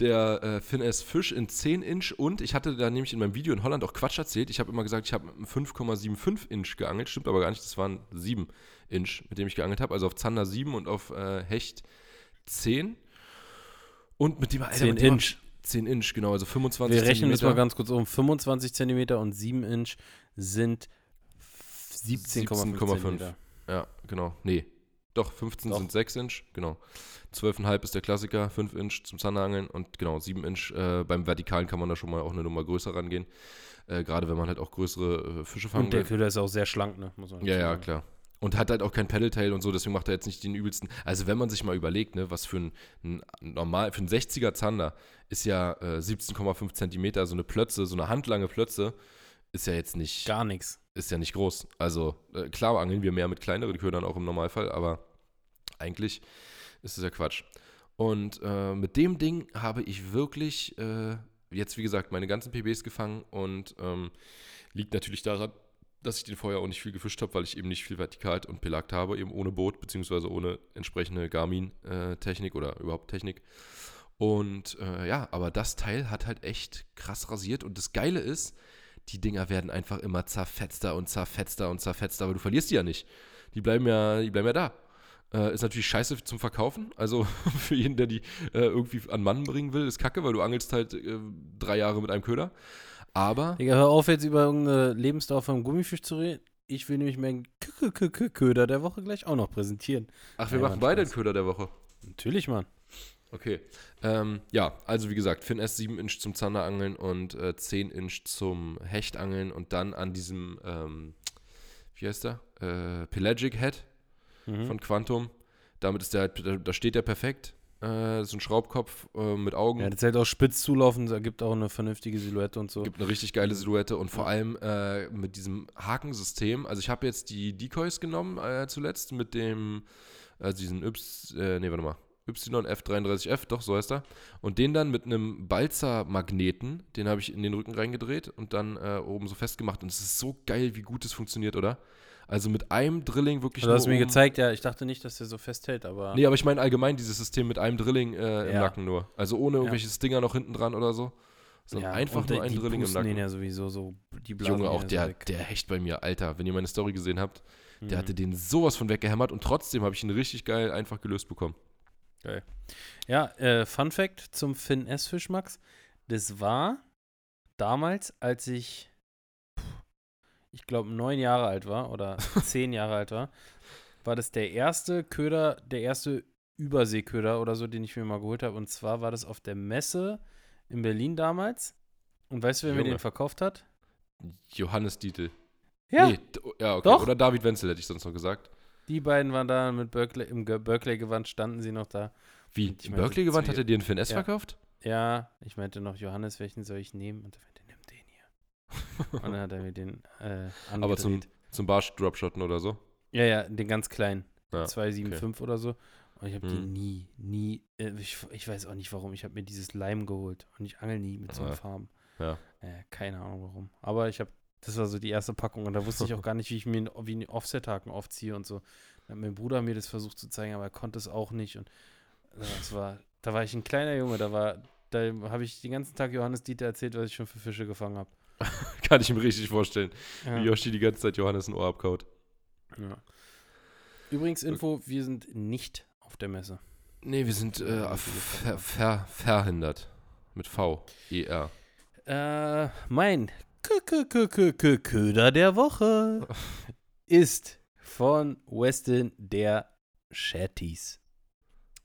der äh, Finn S. Fisch in 10 Inch und ich hatte da nämlich in meinem Video in Holland auch Quatsch erzählt. Ich habe immer gesagt, ich habe mit 5,75 Inch geangelt. Stimmt aber gar nicht, das waren 7 Inch, mit dem ich geangelt habe. Also auf Zander 7 und auf äh, Hecht 10. Und mit dem Alter, 10 mit dem Inch. 10 Inch, genau, also 25 Wir rechnen das mal ganz kurz um. 25 Zentimeter und 7 Inch sind 17,5 17, Ja, genau. Nee, doch, 15 Doch. sind 6 Inch, genau. 12,5 ist der Klassiker, 5 Inch zum Zanderangeln und genau, 7 Inch äh, beim Vertikalen kann man da schon mal auch eine Nummer größer rangehen. Äh, Gerade wenn man halt auch größere äh, Fische fangen Und der Köder ist auch sehr schlank, ne? Muss man ja, ja, klar. Und hat halt auch kein Pedaltail und so, deswegen macht er jetzt nicht den übelsten. Also wenn man sich mal überlegt, ne, was für ein, ein normal, für ein 60er Zander ist ja äh, 17,5 Zentimeter, so eine Plötze, so eine handlange Plötze, ist ja jetzt nicht. Gar nichts. Ist ja nicht groß. Also äh, klar angeln wir mehr mit kleineren Ködern auch im Normalfall, aber eigentlich ist es ja Quatsch. Und äh, mit dem Ding habe ich wirklich äh, jetzt, wie gesagt, meine ganzen PBs gefangen und ähm, liegt natürlich daran, dass ich den vorher auch nicht viel gefischt habe, weil ich eben nicht viel vertikalt und pelagt habe, eben ohne Boot, beziehungsweise ohne entsprechende Garmin-Technik oder überhaupt Technik. Und äh, ja, aber das Teil hat halt echt krass rasiert. Und das Geile ist, die Dinger werden einfach immer zerfetzter und zerfetzter und zerfetzter, aber du verlierst die ja nicht. Die bleiben ja, die bleiben ja da. Äh, ist natürlich scheiße zum Verkaufen. Also für jeden, der die äh, irgendwie an Mann bringen will, ist kacke, weil du angelst halt äh, drei Jahre mit einem Köder. Aber. Digga, hör auf, jetzt über irgendeine Lebensdauer vom Gummifisch zu reden. Ich will nämlich meinen Köder der Woche gleich auch noch präsentieren. Ach, wir Nein, machen beide den Köder der Woche. Natürlich, Mann. Okay. Ähm, ja, also wie gesagt, Finn S 7 Inch zum Zanderangeln und äh, 10 Inch zum Hechtangeln und dann an diesem, ähm, wie heißt der? Äh, Pelagic Head mhm. von Quantum. Damit ist der halt, da steht der perfekt. Äh, so ein Schraubkopf äh, mit Augen. Ja, das hält auch spitz zulaufen, da gibt auch eine vernünftige Silhouette und so. Gibt eine richtig geile Silhouette und vor allem äh, mit diesem Hakensystem. Also ich habe jetzt die Decoys genommen äh, zuletzt mit dem, also diesen Yps, äh, nee, warte mal, YF33F, doch, so heißt er. Und den dann mit einem Balzer-Magneten, den habe ich in den Rücken reingedreht und dann oben so festgemacht. Und es ist so geil, wie gut es funktioniert, oder? Also mit einem Drilling wirklich. Du hast mir gezeigt, ja, ich dachte nicht, dass der so festhält, aber. Nee, aber ich meine allgemein dieses System mit einem Drilling äh, im ja. Nacken nur. Also ohne irgendwelche ja. Stinger noch hinten dran oder so. Sondern ja, einfach nur ein Drilling im Nacken. Den ja sowieso so, die Junge, auch der, der Hecht bei mir, Alter, wenn ihr meine Story gesehen habt, mhm. der hatte den sowas von weggehämmert und trotzdem habe ich ihn richtig geil einfach gelöst bekommen. Geil. Ja, äh, Fun Fact zum Finn S. Fischmax. Das war damals, als ich, ich glaube, neun Jahre alt war oder zehn Jahre alt war, war das der erste Köder, der erste Überseeköder oder so, den ich mir mal geholt habe. Und zwar war das auf der Messe in Berlin damals. Und weißt du, wer Junge. mir den verkauft hat? Johannes Dietl. Ja. Nee, ja, okay. Doch. Oder David Wenzel, hätte ich sonst noch gesagt. Die beiden waren da mit Berkeley, im Berkeley-Gewand standen sie noch da. Wie? Im Berkeley-Gewand hat er dir einen Fin S ja. verkauft? Ja, ich meinte noch, Johannes, welchen soll ich nehmen? Und er meinte, nimm den hier. Und dann hat er mir den äh, Aber zum, zum Barsch-Dropshotten oder so? Ja, ja, den ganz kleinen. Ja, 275 okay. oder so. Und ich habe hm. den nie, nie, äh, ich, ich, weiß auch nicht warum, ich habe mir dieses Leim geholt und ich angel nie mit so einem Farben. Ja. Äh, keine Ahnung warum. Aber ich habe das war so die erste Packung und da wusste ich auch gar nicht, wie ich mir wie einen Offset-Haken aufziehe und so. Da hat mein Bruder mir das versucht zu zeigen, aber er konnte es auch nicht. Und äh, das war, da war ich ein kleiner Junge, da war, da habe ich den ganzen Tag Johannes Dieter erzählt, was ich schon für Fische gefangen habe. Kann ich mir richtig vorstellen, ja. wie Yoshi die ganze Zeit Johannes ein Ohr abkaut. Ja. Übrigens Info, wir sind nicht auf der Messe. Nee, wir sind äh, ver, ver, verhindert. Mit V, E-R. Äh, mein Köder der Woche ist von Weston der Shatties.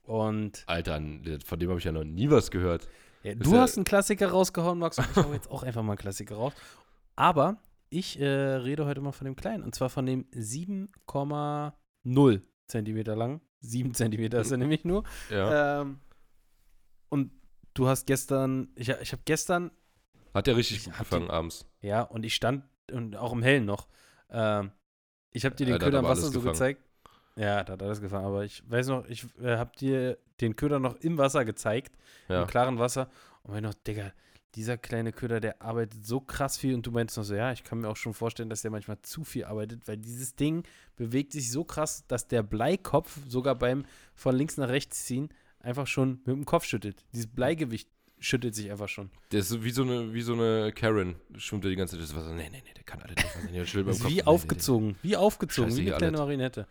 Und. Alter, von dem habe ich ja noch nie was gehört. Ja, du ja hast einen Klassiker rausgehauen, Max, und ich hau jetzt auch einfach mal einen Klassiker raus. Aber ich äh, rede heute mal von dem kleinen, und zwar von dem 7,0 Zentimeter lang. 7 Zentimeter ist er nämlich nur. Ja. Ähm, und du hast gestern, ich, ich habe gestern Hat der richtig Ich gut gefangen die- abends. Ja, und ich stand, und auch im Hellen noch. Ähm, ich habe dir den Ja, Köder alles Wasser so gefangen. gezeigt. Ja, da hat alles gefangen. Aber ich weiß noch, ich äh, habe dir den Köder noch im Wasser gezeigt, Ja. im klaren Wasser. Und ich noch, Digga, dieser kleine Köder, der arbeitet so krass viel. Und du meinst noch so, ja, ich kann mir auch schon vorstellen, dass der manchmal zu viel arbeitet, weil dieses Ding bewegt sich so krass, dass der Bleikopf sogar beim von links nach rechts ziehen einfach schon mit dem Kopf schüttelt. Dieses Bleigewicht schüttelt sich einfach schon. Der ist so wie so eine, wie so eine Karen. Schwimmt der die ganze Zeit. Das war so, nee, nee, nee, der kann alle nicht. Wie aufgezogen, wie aufgezogen, wie eine kleine. Marinette.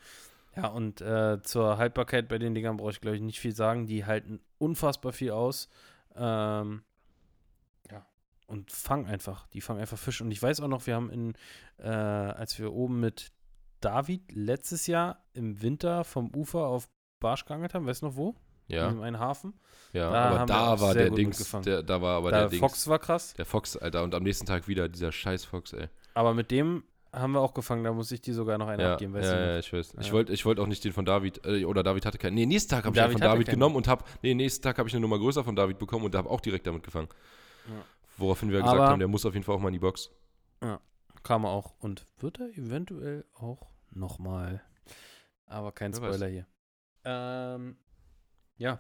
Ja, und äh, zur Haltbarkeit bei den Dingern brauche ich, glaube ich, nicht viel sagen. Die halten unfassbar viel aus. Ähm, ja, und fangen einfach. Die fangen einfach Fisch. Und ich weiß auch noch, wir haben in, äh, als wir oben mit David letztes Jahr im Winter vom Ufer auf Barsch geangelt haben, weißt du noch wo? Ja, In einem Hafen. ja. da aber da war der Dings. Der, da war aber da der Dings. Fox war krass. Der Fox, Alter. Und am nächsten Tag wieder dieser scheiß Fox, ey. Aber mit dem haben wir auch gefangen. Da muss ich dir sogar noch einen Ja, abgeben, weißt ja, du ja, ich weiß. Ich Ja. wollte ich wollt auch nicht den von David, äh, oder David hatte keinen. Nee, nächsten Tag habe ich einen von David genommen und habe, nee, nächsten Tag habe ich eine Nummer größer von David bekommen und habe auch direkt damit gefangen. Ja. Woraufhin wir gesagt Aber- haben, der muss auf jeden Fall auch mal in die Box. Kam er auch. Und wird er eventuell auch nochmal. Aber kein Wer weiß. Spoiler hier. Ähm, ja.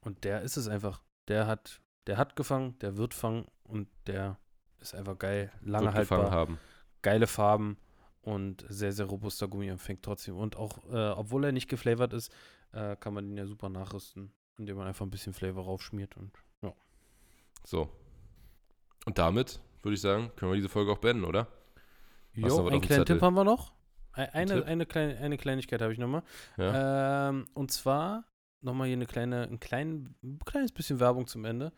Und der ist es einfach. Der hat, der hat gefangen, der wird fangen und der ist einfach geil. Lange Wird gefangen haltbar, haben. Geile Farben und sehr, sehr robuster Gummi und fängt trotzdem. Und auch, äh, obwohl er nicht geflavored ist, äh, kann man den ja super nachrüsten, indem man einfach ein bisschen Flavor raufschmiert und ja. So. Und damit würde ich sagen, können wir diese Folge auch beenden, oder? Jo, einen kleinen? Tipp haben wir noch. Ein- Eine, eine, kleine, eine Kleinigkeit habe ich nochmal. Ja. Ähm, und zwar nochmal hier eine kleine, ein, klein, ein kleines bisschen Werbung zum Ende.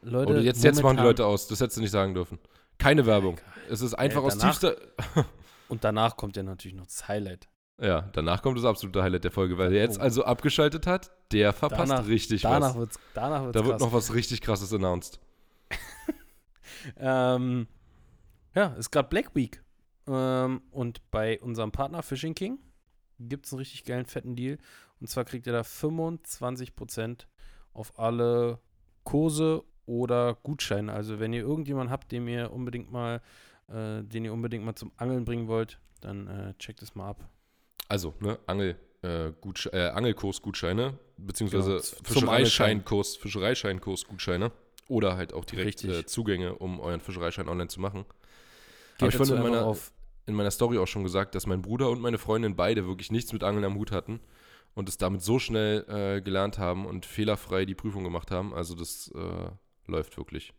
Leute, Oder jetzt, jetzt machen die Leute aus. Das hättest du nicht sagen dürfen. Keine Werbung. Es ist einfach Äh, aus danach- tiefster. Und danach kommt ja natürlich noch das Highlight. Ja, danach kommt das absolute Highlight der Folge, weil der jetzt Oh. also abgeschaltet hat, der verpasst Danach- richtig Danach was. wird's, danach wird's Da wird krass. noch was richtig krasses announced. Ähm, ja, ist gerade Black Week. Ähm, und bei unserem Partner Fishing King gibt es einen richtig geilen, fetten Deal. Und zwar kriegt ihr da 25% auf alle Kurse oder Gutscheine. Also wenn ihr irgendjemanden habt, dem ihr unbedingt mal, äh, den ihr unbedingt mal zum Angeln bringen wollt, dann äh, checkt es mal ab. Also, ne, Angel, äh, äh, Angelkurs-Gutscheine, beziehungsweise Genau, Fischereischeinkurs, Fischereischeinkurs-Gutscheine oder halt auch direkt äh, Zugänge, um euren Fischereischein online zu machen. Geht ich dazu in meiner- in meiner Story auch schon gesagt, dass mein Bruder und meine Freundin beide wirklich nichts mit Angeln am Hut hatten und es damit so schnell äh, gelernt haben und fehlerfrei die Prüfung gemacht haben. Also das äh, läuft wirklich.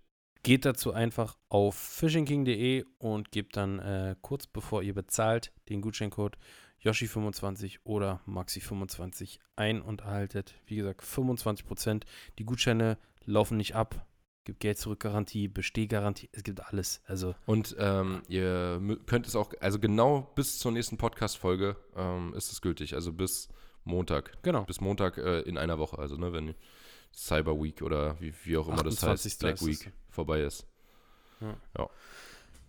Geht dazu einfach auf fishingking.de und gebt dann äh, kurz bevor ihr bezahlt den Gutscheincode Yoshi25 oder Maxi25 ein und erhaltet, wie gesagt, 25%. Die Gutscheine laufen nicht ab. Gibt Geld zurück Garantie, Bestehgarantie, es gibt alles. Also Und ähm, ihr könnt es auch, also genau bis zur nächsten Podcast-Folge ähm, ist es gültig. Also bis Montag. genau. Bis Montag äh, in einer Woche. Also, ne, wenn Cyber Week oder wie, wie auch immer das 28. heißt, Black ist. Week vorbei ist.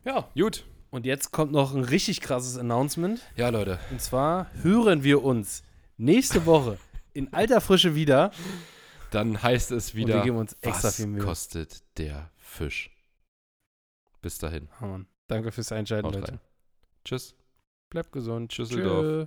Ja, Gut. und jetzt kommt noch ein richtig krasses Announcement. Ja, Leute. Und zwar hören wir uns nächste Woche in alter Frische wieder. Dann heißt es und wir wieder, geben uns extra was viel Mühe. kostet der Fisch? Bis dahin. Ja, Mann. Danke fürs Einschalten, Haut Leute. rein. Tschüss. Bleibt gesund. Tschüsseldorf. Tschö.